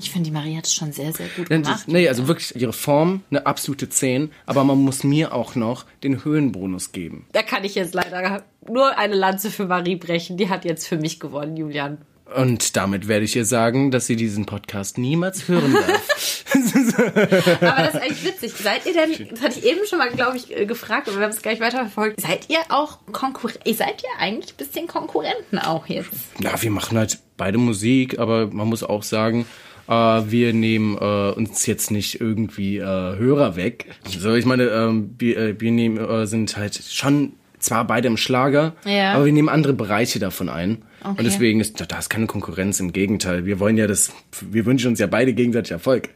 Ich finde, die Marie hat es schon sehr, sehr gut gemacht. das- Nee, also wirklich ihre Form, eine absolute 10, aber man muss mir auch noch den Höhenbonus geben. Da kann ich jetzt leider nur eine Lanze für Marie brechen. Die hat jetzt für mich gewonnen, Julian. Und damit werde ich ihr sagen, dass sie diesen Podcast niemals hören darf. Aber das ist eigentlich witzig. Seid ihr denn, das hatte ich eben schon mal, glaube ich, äh, gefragt, aber wir haben es gleich weiterverfolgt. Seid ihr auch Konkurrenten? Ihr seid ja eigentlich ein bisschen Konkurrenten auch jetzt. Na, wir machen halt beide Musik, aber man muss auch sagen, äh, wir nehmen äh, uns jetzt nicht irgendwie äh, Hörer weg. So, ich meine, ähm, wir, äh, wir nehmen, äh, sind halt schon zwar beide im Schlager, Ja. aber wir nehmen andere Bereiche davon ein. Okay. Und deswegen ist da ist keine Konkurrenz, im Gegenteil. Wir wollen ja das, wir wünschen uns ja beide gegenseitig Erfolg.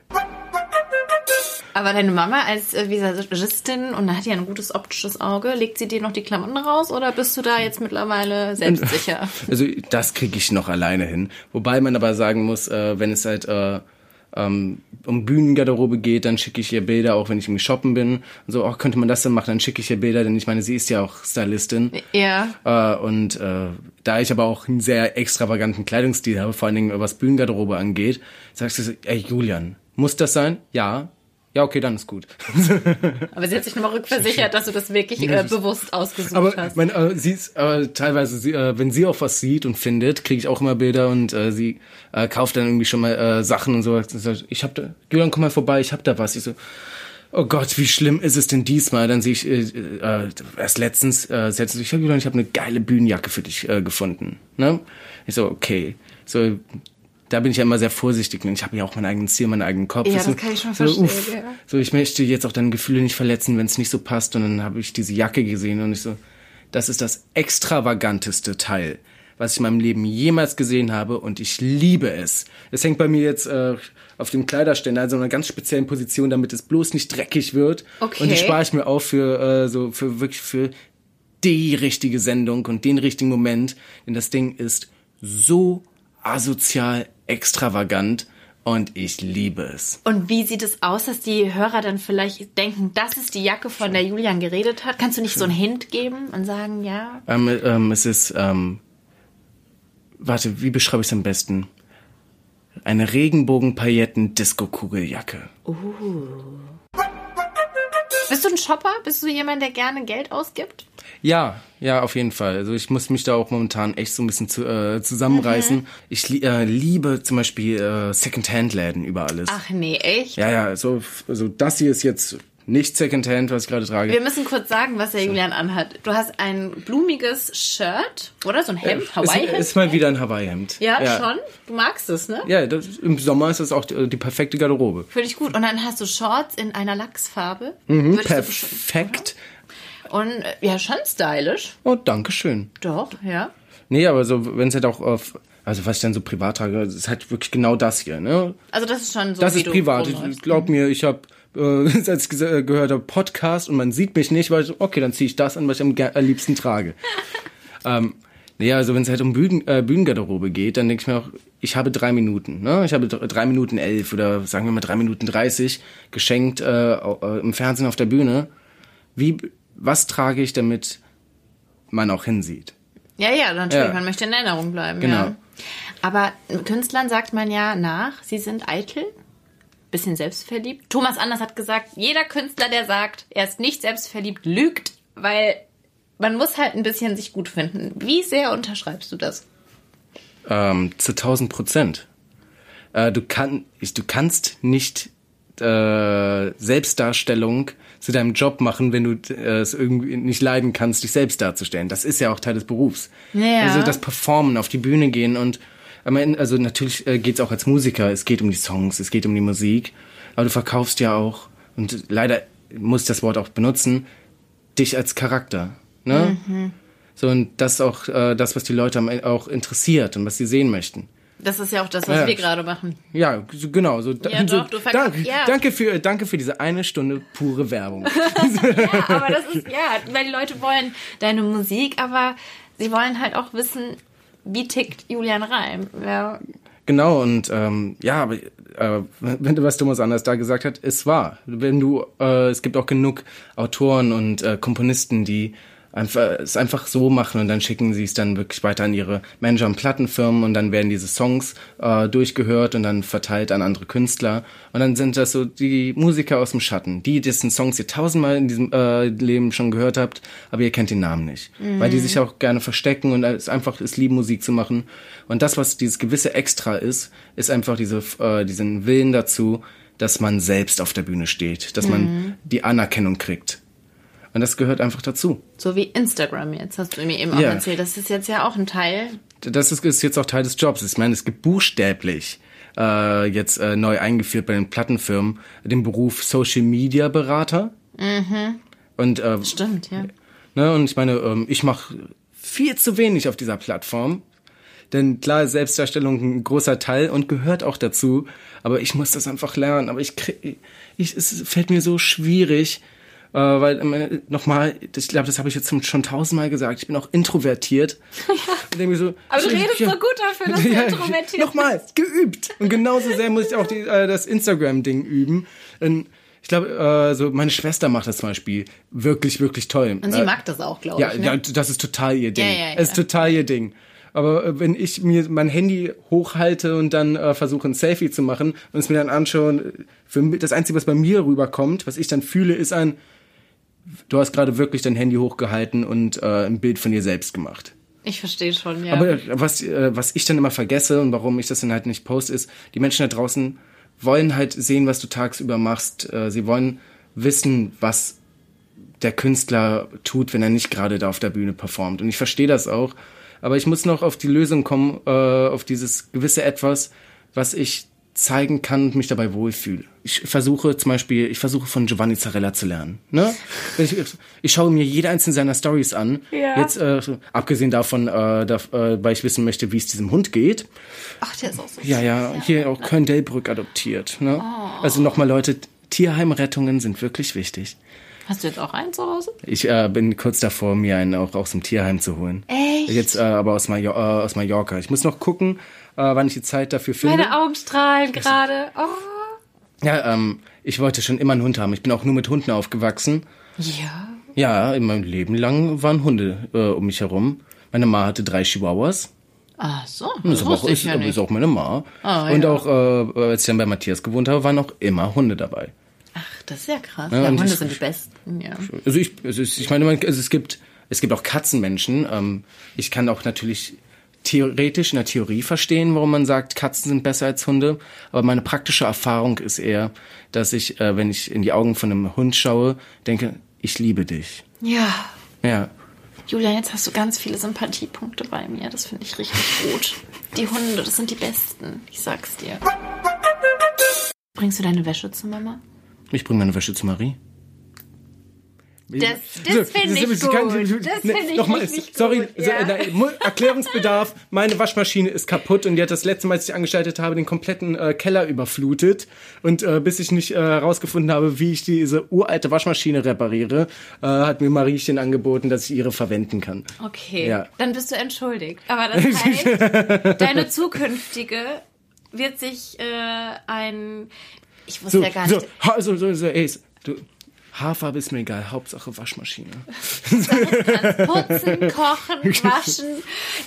Aber deine Mama als äh, Visagistin und hat ja ein gutes optisches Auge, legt sie dir noch die Klamotten raus oder bist du da jetzt mittlerweile selbstsicher? Also das kriege ich noch alleine hin. Wobei man aber sagen muss, äh, wenn es halt äh, ähm, um Bühnengarderobe geht, dann schicke ich ihr Bilder, auch wenn ich irgendwie shoppen bin. So, auch könnte man das dann machen, dann schicke ich ihr Bilder, denn ich meine, sie ist ja auch Stylistin. ja. Äh, und äh, da ich aber auch einen sehr extravaganten Kleidungsstil habe, vor allen Dingen was Bühnengarderobe angeht, sagst du so, ey Julian, muss das sein? Ja. Ja, okay, dann ist gut. Aber sie hat sich nochmal rückversichert, dass du das wirklich äh, bewusst ausgesucht Aber hast. mein, äh, sie ist äh, teilweise, sie, äh, wenn sie auch was sieht und findet, kriege ich auch immer Bilder und äh, sie äh, kauft dann irgendwie schon mal äh, Sachen und so. Ich hab da, Julian, komm mal vorbei, ich hab da was. Ich so, oh Gott, wie schlimm ist es denn diesmal? Dann sehe ich äh, äh, erst letztens, äh, hat so, ich hab, habe eine geile Bühnenjacke für dich äh, gefunden. Ne? Ich so, okay. So, da bin ich ja immer sehr vorsichtig. und Ich habe ja auch mein eigenes Ziel, meinen eigenen Kopf. Ja, so, das kann ich schon so, verstehen, uff. ja. So, ich möchte jetzt auch deine Gefühle nicht verletzen, wenn es nicht so passt. Und dann habe ich diese Jacke gesehen und ich so, das ist das extravaganteste Teil, was ich in meinem Leben jemals gesehen habe und ich liebe es. Es hängt bei mir jetzt äh, auf dem Kleiderständer, also in einer ganz speziellen Position, damit es bloß nicht dreckig wird. Okay. Und die spare ich mir auf für äh, so für wirklich für die richtige Sendung und den richtigen Moment, denn das Ding ist so asozial extravagant und ich liebe es. Und wie sieht es aus, dass die Hörer dann vielleicht denken, das ist die Jacke, von der Julian geredet hat? Kannst du nicht so einen Hint geben und sagen, ja? Ähm, ähm, es ist, ähm, warte, wie beschreibe ich es am besten? Eine Regenbogen-Pailletten-Disco-Kugeljacke. Bist du ein Shopper? Bist du jemand, der gerne Geld ausgibt? Ja, ja, auf jeden Fall. Also ich muss mich da auch momentan echt so ein bisschen zu, äh, zusammenreißen. Ich li äh, liebe zum Beispiel äh, Secondhand-Läden über alles. Ach nee, echt? Ja, ja, so, also das hier ist jetzt nicht Secondhand, was ich gerade trage. Wir müssen kurz sagen, was der Julian anhat. Du hast ein blumiges Shirt, oder? So ein Hemd, ist, Hawaii-Hemd? ist mal wieder ein Hawaii-Hemd. ja, schon. Du magst es, ne? Ja, das, im Sommer ist das auch die, die perfekte Garderobe. Finde ich gut. Und dann hast du Shorts in einer Lachsfarbe. Mhm, Würdest perfekt. Und äh, ja, schon stylisch. Oh, danke schön. Doch, ja. Nee, aber so, wenn es halt auch auf, also was ich dann so privat trage, ist halt wirklich genau das hier, ne? Also das ist schon so, Das wie ist du privat. Ich, rumläufst. glaub mir, ich habe äh, als ich gese- gehört habe, Podcast und man sieht mich nicht, weil ich so, okay, dann ziehe ich das an, was ich am, liebsten trage. ähm, nee, also wenn es halt um Bühnen, äh, Bühnengarderobe geht, dann denke ich mir auch, ich habe drei Minuten, ne? Ich habe dr- drei Minuten elf oder sagen wir mal drei Minuten dreißig geschenkt äh, äh, im Fernsehen auf der Bühne. Wie, was trage ich, damit man auch hinsieht? Ja, ja, natürlich. Ja. Man möchte in Erinnerung bleiben. Genau. Ja. Aber Künstlern sagt man ja nach, sie sind eitel, bisschen selbstverliebt. Thomas Anders hat gesagt, jeder Künstler, der sagt, er ist nicht selbstverliebt, lügt, weil man muss halt ein bisschen sich gut finden. Wie sehr unterschreibst du das? Ähm, zu 1000 Prozent. Äh, du, kann, du kannst nicht äh, Selbstdarstellung zu deinem Job machen, wenn du äh, es irgendwie nicht leiden kannst, dich selbst darzustellen. Das ist ja auch Teil des Berufs. Ja. Also das Performen, auf die Bühne gehen und am Ende, also natürlich äh, geht's auch als Musiker, es geht um die Songs, es geht um die Musik, aber du verkaufst ja auch, und leider muss ich das Wort auch benutzen, dich als Charakter. Ne? So, und das ist auch äh, das, was die Leute auch interessiert und was sie sehen möchten. Das ist ja auch das, was Ja. wir gerade machen. Ja, so, genau. So, Ja, so, doch, du danke, ja. danke, für, danke für diese eine Stunde pure Werbung. Ja, aber das ist, ja, weil die Leute wollen deine Musik, aber sie wollen halt auch wissen, wie tickt Julian Reim. Ja. genau, und ähm, ja, äh, wenn du was Thomas Anders da gesagt hat, ist wahr. Wenn du, äh, es gibt auch genug Autoren und äh, Komponisten, die einfach es einfach so machen und dann schicken sie es dann wirklich weiter an ihre Manager und Plattenfirmen und dann werden diese Songs äh, durchgehört und dann verteilt an andere Künstler. Und dann sind das so die Musiker aus dem Schatten, die dessen Songs ihr tausendmal in diesem äh, Leben schon gehört habt, aber ihr kennt den Namen nicht, weil die sich auch gerne verstecken und es einfach ist lieben Musik zu machen. Und das was dieses gewisse Extra ist, ist einfach diese äh, diesen Willen dazu, dass man selbst auf der Bühne steht, dass man die Anerkennung kriegt. Und das gehört einfach dazu. So wie Instagram jetzt, hast du mir eben auch Ja. erzählt. Das ist jetzt ja auch ein Teil. Das ist, ist jetzt auch Teil des Jobs. Ich meine, es gibt buchstäblich äh, jetzt äh, neu eingeführt bei den Plattenfirmen den Beruf Social Media Berater. Und äh, Stimmt, ja. Ne? Und ich meine, ähm, ich mache viel zu wenig auf dieser Plattform. Denn klar, ist Selbstdarstellung ein großer Teil und gehört auch dazu. Aber ich muss das einfach lernen. Aber ich, krieg, ich es fällt mir so schwierig, äh, weil äh, nochmal, ich glaube, das habe ich jetzt schon tausendmal gesagt. Ich bin auch introvertiert. Ja. So, aber du redest ja, so gut dafür, dass du ja, introvertiert bist. Nochmal, geübt. Und genauso sehr muss ich auch die, äh, das Instagram-Ding üben. Und ich glaube, äh, so meine Schwester macht das zum Beispiel wirklich, wirklich toll. Und sie äh, mag das auch, glaube ja, ich. Ne? Ja, das ist total ihr Ding. Ja, ja, ja. Es ist total ihr Ding. Aber äh, wenn ich mir mein Handy hochhalte und dann äh, versuche ein Selfie zu machen und es mir dann anschaue, für das Einzige, was bei mir rüberkommt, was ich dann fühle, ist ein, du hast gerade wirklich dein Handy hochgehalten und äh, ein Bild von dir selbst gemacht. Ich verstehe schon, ja. Aber was, äh, was ich dann immer vergesse und warum ich das dann halt nicht poste, ist, die Menschen da draußen wollen halt sehen, was du tagsüber machst. Äh, sie wollen wissen, was der Künstler tut, wenn er nicht gerade da auf der Bühne performt. Und ich verstehe das auch. Aber ich muss noch auf die Lösung kommen, äh, auf dieses gewisse Etwas, was ich zeigen kann und mich dabei wohlfühle. Ich versuche zum Beispiel, ich versuche von Giovanni Zarella zu lernen. Ne? Ich, ich schaue mir jede einzelne seiner Stories an. Ja. Jetzt äh, abgesehen davon, äh, da, äh, weil ich wissen möchte, wie es diesem Hund geht. Ach, der ist auch so. Ja, ja, ja. hier auch Köln-Delbrück adoptiert. Ne? Oh. Also nochmal Leute, Tierheimrettungen sind wirklich wichtig. Hast du jetzt auch einen zu Hause? Ich äh, bin kurz davor, mir einen auch aus dem Tierheim zu holen. Echt? Jetzt äh, aber aus, Major äh, aus Mallorca. Ich muss noch gucken, wann ich die Zeit dafür finde. Meine Augen strahlen gerade. Oh. Ja, ähm, ich wollte schon immer einen Hund haben. Ich bin auch nur mit Hunden aufgewachsen. Ja. Ja, in meinem Leben lang waren Hunde äh, um mich herum. Meine Ma hatte drei Chihuahuas. Ach so, das, das ist, auch, ist, ja ist auch meine Ma. Ah, und ja. auch, äh, als ich dann bei Matthias gewohnt habe, waren auch immer Hunde dabei. Ach, das ist ja krass. Ja, ja Hunde ich, sind die besten, ja. Also ich, also ich meine, also es gibt, es gibt auch Katzenmenschen. Ähm, ich kann auch natürlich theoretisch in der Theorie verstehen, warum man sagt, Katzen sind besser als Hunde. Aber meine praktische Erfahrung ist eher, dass ich, äh, wenn ich in die Augen von einem Hund schaue, denke, ich liebe dich. Ja. Ja. Julia, jetzt hast du ganz viele Sympathiepunkte bei mir. Das finde ich richtig gut. Die Hunde, das sind die besten. Ich sag's dir. Bringst du deine Wäsche zu Mama? Ich bringe meine Wäsche zu Marie. Das, das finde ich gut. Kann, das ne, finde ich mal, richtig sorry, gut. Ja. Erklärungsbedarf. Meine Waschmaschine ist kaputt und die hat das letzte Mal, als ich angeschaltet habe, den kompletten äh, Keller überflutet. Und äh, bis ich nicht herausgefunden äh, habe, wie ich diese uralte Waschmaschine repariere, äh, hat mir Mariechen angeboten, dass ich ihre verwenden kann. Okay, ja. dann bist du entschuldigt. Aber das heißt, deine zukünftige wird sich äh, ein ich wusste so, ja gar nicht. So, so, so, ey, du, Haarfarbe ist mir egal, Hauptsache Waschmaschine. Putzen, kochen, waschen.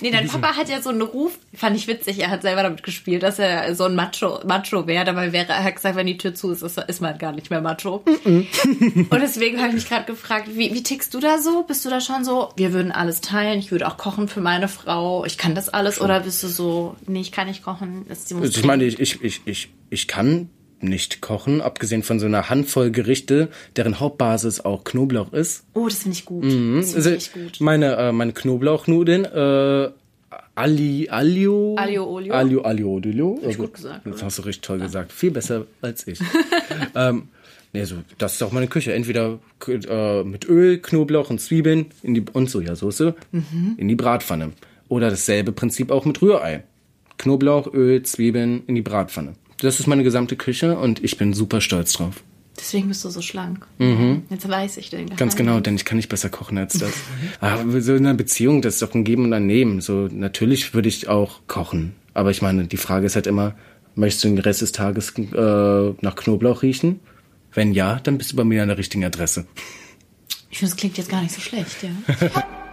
Nee, dein Papa hat ja so einen Ruf, fand ich witzig, er hat selber damit gespielt, dass er so ein Macho, Macho wäre. Dabei wäre er hat gesagt, wenn die Tür zu ist, ist, ist man gar nicht mehr Macho. Und deswegen habe ich mich gerade gefragt, wie, wie tickst du da so? Bist du da schon so, wir würden alles teilen, ich würde auch kochen für meine Frau, ich kann das alles? Oder bist du so, nee, ich kann nicht kochen. Also ich meine, ich, ich, ich, ich kann nicht kochen, abgesehen von so einer Handvoll Gerichte, deren Hauptbasis auch Knoblauch ist. Oh, das finde ich gut. Mhm. Das finde ich gut. Meine, äh, meine Knoblauchnudeln, äh, Ali, Alio. Alio Olio. Alio, Alio Olio. Hab ich gut gesagt. Das hast du richtig toll ja. gesagt. Viel besser als ich. ähm, nee, so, das ist auch meine Küche. Entweder äh, mit Öl, Knoblauch und Zwiebeln in die, und Sojasauce mhm. in die Bratpfanne. Oder dasselbe Prinzip auch mit Rührei. Knoblauch, Öl, Zwiebeln in die Bratpfanne. Das ist meine gesamte Küche und ich bin super stolz drauf. Deswegen bist du so schlank. Mhm. Jetzt weiß ich den. Ganz genau, denn ich kann nicht besser kochen als das. aber so in einer Beziehung, das ist doch ein Geben und ein Nehmen. So, natürlich würde ich auch kochen. Aber ich meine, die Frage ist halt immer, möchtest du den Rest des Tages äh, nach Knoblauch riechen? Wenn ja, dann bist du bei mir an der richtigen Adresse. Ich finde, es klingt jetzt gar nicht so schlecht, ja.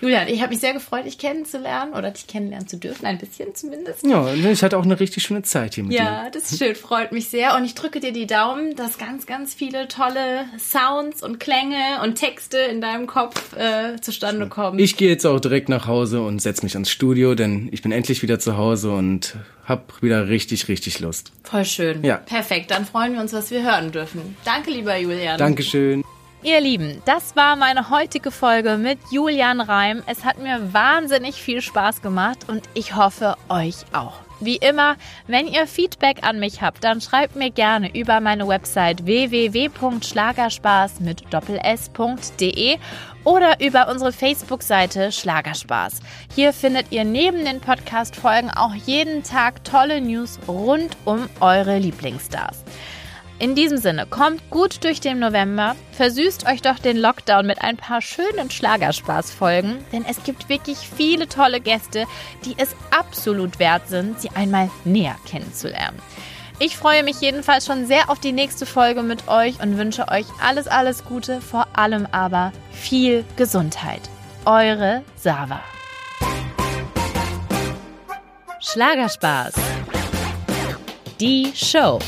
Julian, ich habe mich sehr gefreut, dich kennenzulernen oder dich kennenlernen zu dürfen, ein bisschen zumindest. Ja, ich hatte auch eine richtig schöne Zeit hier mit ja, dir. Ja, das ist schön, freut mich sehr. Und ich drücke dir die Daumen, dass ganz, ganz viele tolle Sounds und Klänge und Texte in deinem Kopf äh, zustande kommen. Ich gehe jetzt auch direkt nach Hause und setze mich ans Studio, denn ich bin endlich wieder zu Hause und habe wieder richtig, richtig Lust. Voll schön. Ja. Perfekt, dann freuen wir uns, was wir hören dürfen. Danke, lieber Julian. Dankeschön. Ihr Lieben, das war meine heutige Folge mit Julian Reim. Es hat mir wahnsinnig viel Spaß gemacht und ich hoffe euch auch. Wie immer, wenn ihr Feedback an mich habt, dann schreibt mir gerne über meine Website www.schlagerspaß mit doppels.de oder über unsere Facebook-Seite Schlagerspaß. Hier findet ihr neben den Podcast-Folgen auch jeden Tag tolle News rund um eure Lieblingsstars. In diesem Sinne, kommt gut durch den November, versüßt euch doch den Lockdown mit ein paar schönen Schlagerspaß-Folgen, denn es gibt wirklich viele tolle Gäste, die es absolut wert sind, sie einmal näher kennenzulernen. Ich freue mich jedenfalls schon sehr auf die nächste Folge mit euch und wünsche euch alles, alles Gute, vor allem aber viel Gesundheit. Eure Sava. Schlagerspaß. Die Show.